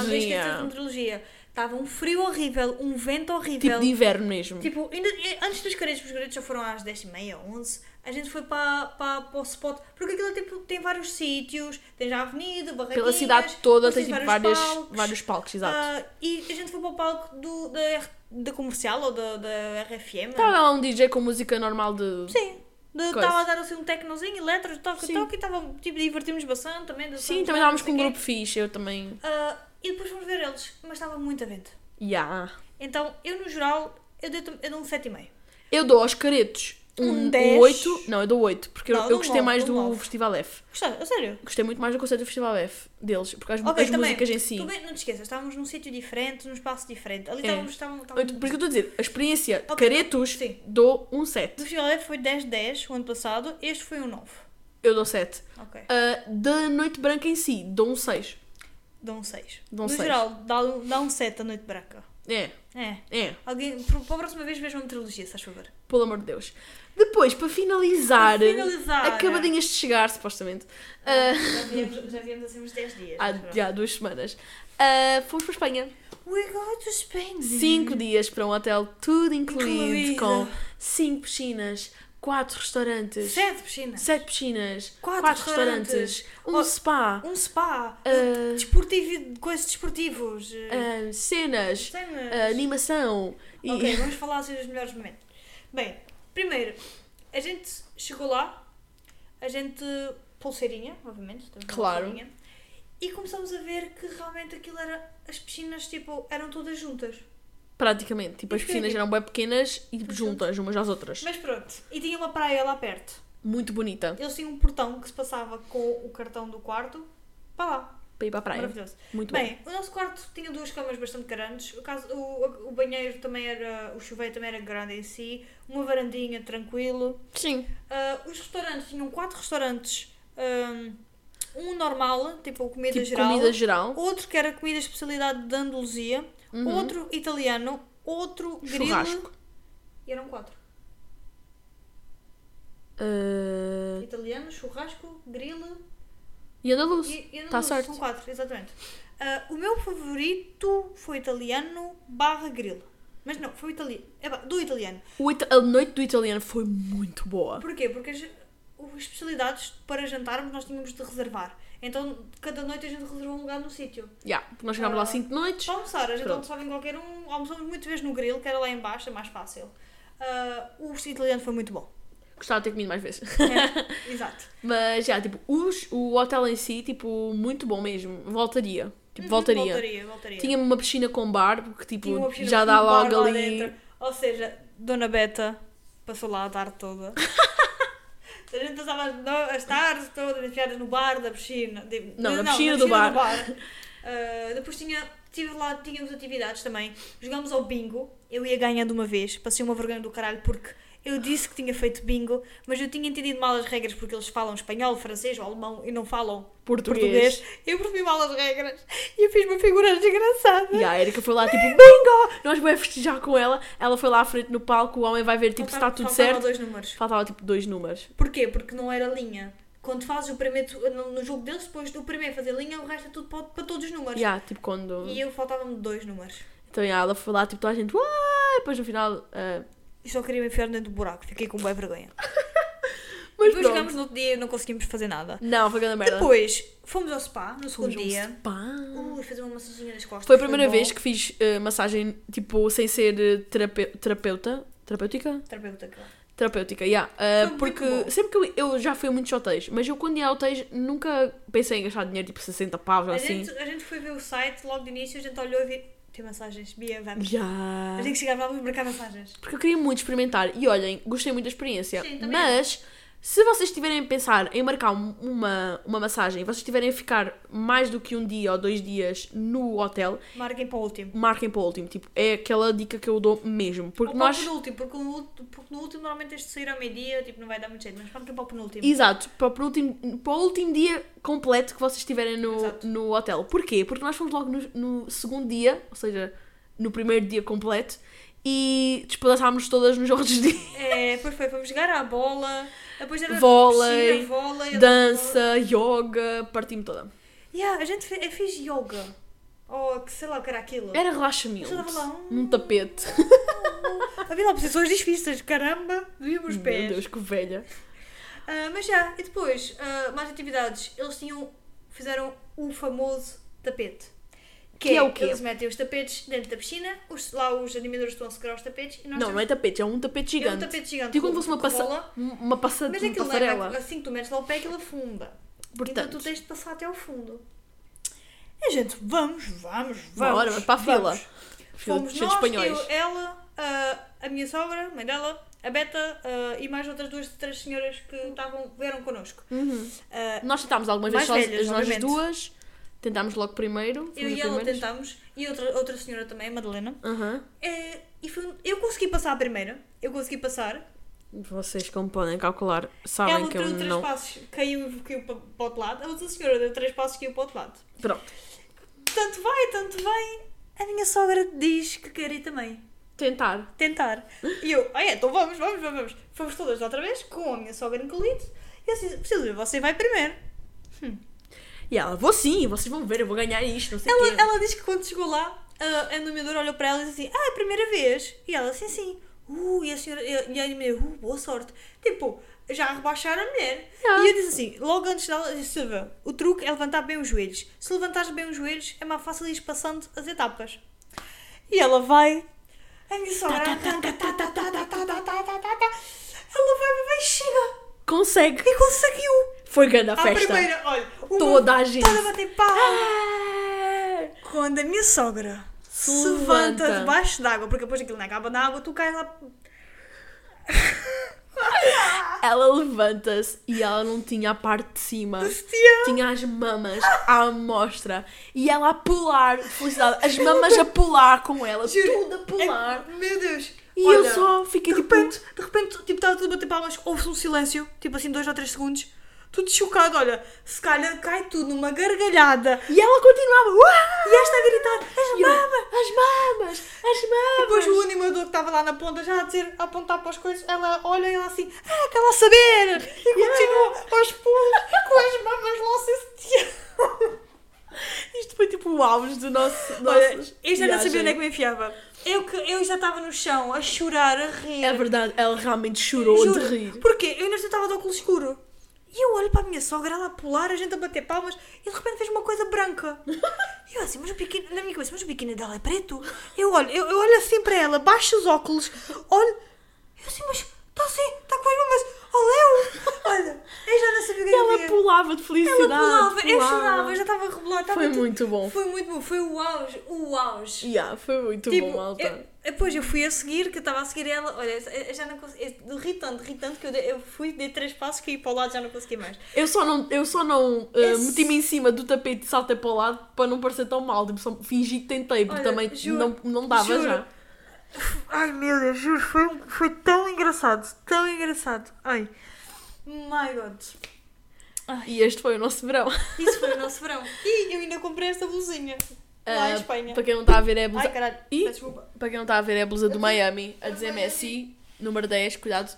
Alguém esqueceu de meteorologia. Estava um frio horrível, um vento horrível. Tipo de inverno mesmo. Tipo, ainda, antes dos caretos, os caretos já foram às 10h30, 11 a gente foi para, para, para o spot, porque aquilo tipo, tem vários sítios, tem já a avenida, barraquinhas... Pela cidade toda tem tipo vários, palcos. vários palcos, exato. Ah, e a gente foi para o palco do, da, da comercial ou da, da RFM. Estava lá um DJ com música normal de. Sim. Estava a dar assim um tecnozinho, eletro, toque, Sim. toque, e estava, tipo, divertimos bastante também. Sim, também estávamos com um grupo fixe, eu também. Ah, e depois fomos ver eles, mas estava muito a vento. Yeah. Então, eu no geral, eu dei, eu dou um 7,5. Eu dou aos caretos um, Um um 10. 8. Não, eu dou 8, porque eu- Não, eu eu, gostei nove, mais dou do nove. Festival F. Gostaste? A sério? Gostei muito mais do conceito do Festival F deles, porque as, Ok, as também. músicas em si. Tu bem, não te esqueças, estávamos num sítio diferente, num espaço diferente. Ali É. estávamos, estávamos, estávamos... Por isso que eu estou a dizer, a experiência de Ok, caretos sim. dou um Do 7. Festival F foi 10-10 o ano passado, este foi um 9. Eu dou 7. Ok. Ah, da Noite Branca em si, dou um 6. Dá um 6. Dá um no seis. geral, dá, um- dá um 7 a noite branca. É, É. é, Alguém, para a próxima vez vejam a meteorologia, se faz favor. pelo amor de Deus. Depois, para finalizar, Para finalizar. acabadinhas de chegar, supostamente, ah, Já viemos, já viemos assim uns 10 dias. há já duas semanas, ah, fomos para a Espanha. We go to Spain. Cinco dias para um hotel tudo incluído, Incluído. com cinco piscinas, quatro restaurantes, 7 piscinas. sete piscinas, Quatro quatro, restaurantes, um Oh, spa, Um spa. Ah. desportivo, coisas desportivos. ah, cenas, cenas. ah, animação e Ok, vamos falar assim dos melhores momentos. Bem, primeiro, a gente chegou lá, a gente. pulseirinha, obviamente. Claro. pulseirinha, E começamos a ver que realmente aquilo era. as piscinas, tipo, eram todas juntas. Praticamente, tipo as piscinas eram bem pequenas e juntas umas às outras. Mas pronto, e tinha uma praia lá perto. Muito bonita Eles tinham um portão que se passava com o cartão do quarto para lá. para ir para a praia. Maravilhoso. Muito bom. Bem, o nosso quarto tinha duas camas bastante grandes. O, caso, o, o banheiro também era. O chuveiro também era grande em si. Uma varandinha tranquilo. Sim. Ah, os restaurantes tinham quatro restaurantes. ahm, um normal, tipo comida Tipo geral. comida geral, Outro que era comida especialidade de Andaluzia. Uhum. Outro italiano. Outro grilo. churrasco. E eram quatro. ah, Italiano, churrasco, grilo e andaluz. e, e Tá Andaluz. certo. São quatro, exatamente. Ah, o meu favorito foi italiano barra grilo. Mas não, foi o italiano. É do italiano. Ita- a noite do italiano foi muito boa. Porquê? Porque as, as especialidades para jantarmos nós tínhamos de reservar. Então, cada noite a gente reservou um lugar no sítio. Yeah, porque nós chegámos lá Ah. cinco noites. Para almoçar, a gente Pronto. almoçava em qualquer um. Almoçamos muitas vezes no grill, que era lá em baixo, é mais fácil. Ah, o italiano foi muito bom. Gostava de ter comido mais vezes. É, exato. Mas já, tipo, os, o hotel em si, tipo, muito bom mesmo. Voltaria. Tipo, Uhum, voltaria. Voltaria, voltaria. Tinha uma piscina com bar, porque tipo, já dá lá ali. Ou seja, Dona Beta passou lá a tarde toda. a gente passava as, tardes todas enfiadas no bar da piscina. De- Não, de- na piscina do bar. Ah, depois tinha, tive lá, tínhamos atividades também. Jogámos ao bingo. Eu ia ganhar de uma vez. Passei uma vergonha do caralho porque eu disse que tinha feito bingo, mas eu tinha entendido mal as regras porque eles falam espanhol, francês ou alemão e não falam Português. português. Eu percebi mal as regras e eu fiz uma figura desgraçada. E a Erika foi lá, tipo, bingo! Nós vamos festejar com ela. Ela foi lá à frente no palco, o homem vai ver, tipo, se está tudo Faltavam certo. dois números. Faltava, tipo, dois números. Porquê? Porque não era linha. Quando fazes o primeiro no, jogo deles, depois do primeiro fazer linha, o resto é tudo para, para todos os números. Yeah, tipo, quando... E eu faltavam-me dois números. Então, yeah, ela foi lá, tipo, toda a gente, uai! Depois, no final... ah, E só queria me enfiar dentro do buraco. Fiquei com boa vergonha. Mas Depois pronto. chegámos no outro dia e não conseguimos fazer nada. Não, foi grande merda. Depois fomos ao spa no segundo Fomos dia. spa. Ui, fazer uma massaginha nas costas. Foi a primeira bom. vez que fiz eh, massagem, tipo, sem ser eh, terape- terapeuta. Terapêutica? Terapeuta, cara. Terapêutica, yeah. Uh, Foi porque sempre que eu, eu já fui a muitos hotéis, mas eu quando ia a hotéis nunca pensei em gastar dinheiro, tipo 60 paus ou A, assim. gente, a gente foi ver o site logo de início, a gente olhou e viu. Tem massagens, Bia, vamos. Já. A gente que chegar vamos marcar massagens. Porque eu queria muito experimentar. E olhem, gostei muito da experiência. Sim, mas, se vocês estiverem a pensar em marcar um- uma, uma massagem, vocês estiverem a ficar mais do que um dia ou dois dias no hotel, Marquem para o último. marquem para o último. Tipo, é aquela dica que eu dou mesmo. Porque Ou para nós. o penúltimo, porque, no último- porque no último normalmente tens de sair ao meio-dia, tipo, não vai dar muito jeito, mas marquem para o penúltimo. Exato, para o, penúltimo, para o último dia completo que vocês estiverem no, Exato. no hotel. Porquê? Porque nós fomos logo no, no segundo dia, ou seja, no primeiro dia completo, e despedaçámos todas nos outros dias. É, depois foi, fomos jogar à bola, depois era Vôlei, piscina, vôlei, Dança, yoga, partimos toda. Yeah, a gente fez, eu fiz yoga. Ou que sei lá o que era aquilo. Era relaxamento. Hum. Num tapete. Havia lá posições difíceis, caramba, doía-me os Meu pés. Deus, que velha. Ah, mas já, e depois, ah, mais atividades. Eles tinham, fizeram o famoso tapete. Que é o quê? Eles metem os tapetes dentro da piscina, os, lá os animadores estão a segurar os tapetes e nós Não, não é tapete, é um tapete é um gigante. tapete gigante. Tipo como com- fosse uma, passa... uma, passa... Mas aquilo passarela. leva, assim que tu metes lá o pé, aquilo afunda. Portanto, Então tu tens de passar até ao fundo. E gente, vamos, vamos, vamos. Bora, para a fila. vamos. Fomos nós, espanhóis. eu, ela, a, a minha sogra, a mãe dela, a Beta ah, e mais outras duas, três senhoras que estavam, vieram connosco. Uhum. Ah, Nós tentámos algumas vezes só velhas, nós obviamente. duas. Tentámos logo primeiro. eu e ela primeiras. tentámos, e outra, outra senhora também, a Madalena. Aham. Eh, e foi, eu consegui passar a primeira, eu consegui passar. Vocês, como podem calcular, sabem ela que eu deu três não. passos, caiu e caiu para, para o outro lado. A outra senhora deu três passos e caiu para o outro lado. Pronto. Tanto vai, tanto vem. A minha sogra diz que quer ir também. Tentar. Tentar. E eu, ah é, então vamos, vamos, vamos, vamos. Fomos todas outra vez, com a minha sogra incluída. E eu assim, preciso ver, você vai primeiro. E ela, vou sim, vocês vão ver, eu vou ganhar isto, não sei ela, ela diz que quando chegou lá, a, a nomeadora olhou para ela e disse assim, ah, é a primeira vez. E ela, sim, sim. Uh, e a senhora, e a mulher, uh, boa sorte. Tipo, já rebaixaram a mulher. E eu disse assim, logo antes dela, disse, Silva, o truque é levantar bem os joelhos. Se levantares bem os joelhos, é mais fácil ir passando as etapas. E ela vai, a minha sogra, ela vai, vai, chega. Consegue. E conseguiu. Foi grande a festa. A primeira, olha, Toda a gente. Toda a bater palmas. Ah! Quando a minha sogra Se levanta levanta. debaixo d'água, porque depois aquilo não acaba na água, tu cais lá. Ela levanta-se e ela não tinha a parte de cima. Hostia. Tinha as mamas à mostra e ela a pular de felicidade. As mamas a pular com ela, Juro. tudo a pular. É- meu Deus. E Olha, eu só fiquei de tipo. repente, de repente, tipo, estava tudo a bater palmas, houve um silêncio, tipo assim, dois ou três segundos. Tudo chocado, olha, se calhar cai tudo numa gargalhada. E ela continuava. "Uau!" E esta a gritar, as E eu, mamas! As mamas! As mamas! Depois o animador que estava lá na ponta já a dizer, a apontar para as coisas, ela olha e ela assim, ah, quer lá saber! E continua aos pulos com as mamas lá sem sutiã. Isto foi tipo o auge do nosso. Olha, eu já não sabia onde é que me enfiava. Eu, que, eu já estava no chão a chorar, a rir. É verdade, ela realmente chorou Juro. de rir. Porquê? Eu ainda estava de óculos escuro. E eu olho para a minha sogra, ela a pular, a gente a bater palmas, e de repente fez uma coisa branca. E eu assim, mas o biquíni, na minha cabeça, mas o biquíni dela é preto? Eu olho, eu, eu olho assim para ela, baixo os óculos, olho, eu assim, mas está assim, está com as mamas, oh Léo! Olha, eu já não sabia o que E ela havia. pulava de felicidade. Ela pulava, eu pulava. chorava, eu já estava a rebolar. estava Foi muito bom. Foi muito bom, foi o auge, o auge. Yeah, foi muito bom, malta. eu- depois eu fui a seguir, que eu estava a seguir ela, olha, eu já não consegui, ri tanto, ri tanto que eu, eu fui, dei três passos, caí para o lado já não consegui mais. Eu só não, eu só não uh, Esse- meti-me em cima do tapete e saltei para o lado para não parecer tão mal. Tipo, só fingi que tentei, porque Olha, também juro, não, não dava juro. já. Ai meu Deus, juro, foi, foi tão engraçado, tão engraçado. Ai, my god. E este foi o nosso verão. Isso foi o nosso verão. E eu ainda comprei esta blusinha lá em Uh, Espanha. Para quem não está a ver, é a blusa. Ai caralho, E- desculpa. Para quem não está a ver, é a blusa do Miami, a dizer Messi, número 10, cuidado.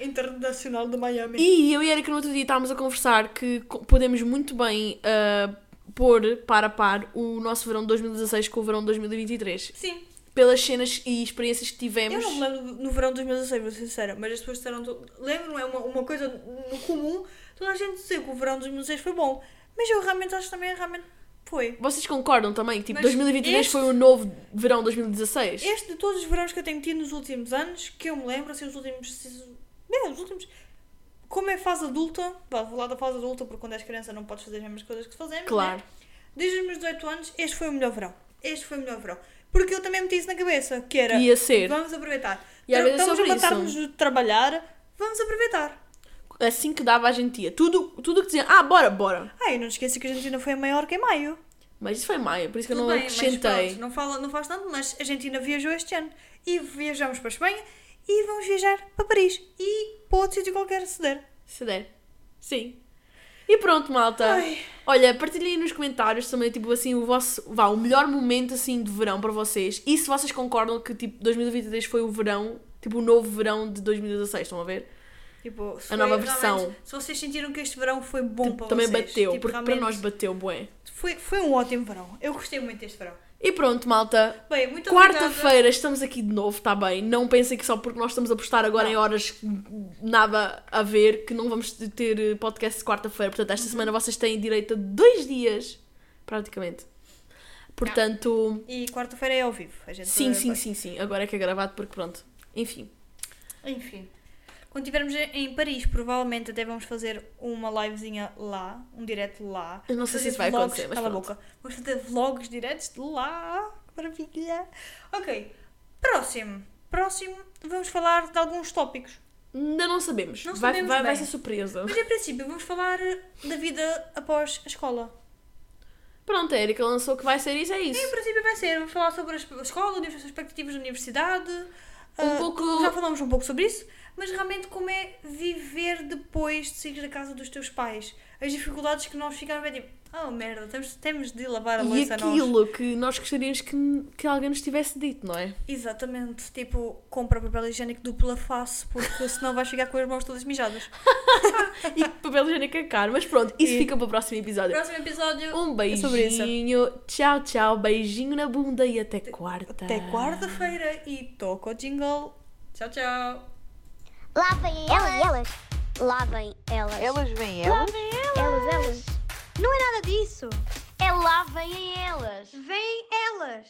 Internacional de Miami. E eu e Erika no outro dia estávamos a conversar que podemos muito bem uh, pôr par a par o nosso verão de 2016 com o verão de 2023. Sim, pelas cenas e experiências que tivemos. Eu não me lembro no verão de 2016, vou ser sincera, mas as pessoas disseram. Lembro, é uma, uma coisa no comum, toda a gente dizer que o verão de 2016 foi bom. Mas eu realmente acho que também realmente foi. Vocês concordam também que tipo, Mas 2023 este- foi o novo verão de 2016? Este de todos os verões que eu tenho tido nos últimos anos, que eu me lembro, assim, os últimos. É, os últimos. Como é fase adulta, vou lá da fase adulta, porque quando és criança não podes fazer as mesmas coisas que fazemos. Claro. Né? Desde os meus 18 anos, este foi o melhor verão. Este foi o melhor verão. Porque eu também meti isso na cabeça, que era. Ia ser. Vamos aproveitar. E vezes é Estamos a matar-nos de trabalhar, vamos aproveitar. Assim que dava a gente ia. Tudo, tudo que dizia, ah, bora, bora. Ah, e não esqueça que a Argentina foi a maior que em maio. Mas isso foi maio, por isso que eu não bem, mas acrescentei. pronto, não, fala, não faz tanto, mas a Argentina viajou este ano. E viajamos para a Espanha e vamos viajar para Paris. E para outro sítio qualquer se der. Se der. Sim. E pronto, malta. Ai. Olha, partilhem nos comentários também, tipo assim, o vosso, vá, o melhor momento assim de verão para vocês. E se vocês concordam que tipo 2023 foi o verão, tipo o novo verão de 2016, estão a ver? Tipo, A nova versão. Se vocês sentiram que este verão foi bom Tipo, para também vocês. bateu, tipo, porque para nós bateu, bué. Foi, foi um ótimo verão. Eu gostei muito deste verão. E pronto, malta. Quarta-feira estamos aqui de novo, está bem? Não pensem que só porque nós estamos a postar agora em horas nada a ver, que não vamos ter podcast de quarta-feira. Portanto, Uhum. esta semana vocês têm direito a dois dias, praticamente. Portanto, E quarta-feira é ao vivo. A gente sim, sim, sim, sim. Agora é que é gravado porque pronto. Enfim. Enfim. Quando estivermos em Paris, provavelmente até vamos fazer uma livezinha lá, um direto lá. Eu não sei se isso vai vlogs- acontecer, mas Cala a boca. Vamos fazer vlogs diretos de lá. Que maravilha. Ok. Próximo. Próximo, vamos falar de alguns tópicos. Ainda não sabemos. Não vai, sabemos vai, vai ser surpresa. Mas em princípio, vamos falar da vida após a escola. Pronto, a Erika lançou que vai ser isso, é Em isso. princípio vai ser, vamos falar sobre a es- a escola, as expectativas da universidade. Um Ah, pouco- Já falamos um pouco sobre isso, mas realmente como é viver depois de sair da casa dos teus pais. As dificuldades que nós ficamos bem tipo, oh merda, temos, temos de lavar a E louça nós. aquilo que nós gostaríamos que, que alguém nos tivesse dito, não é? Exatamente, tipo, compra papel higiênico dupla face, porque senão vais ficar com as mãos todas mijadas. E papel higiênico é caro. Mas pronto, isso E- fica para o próximo episódio. Próximo episódio Um é beijinho. Tchau, tchau. Beijinho na bunda e até quarta. Até quarta-feira e toca o jingle. Tchau, tchau. Lá vem elas. elas. Lá vem elas. Elas vêm Lá elas? vem elas. Elas, elas. Não é nada disso. É lá vem elas. Vêm elas.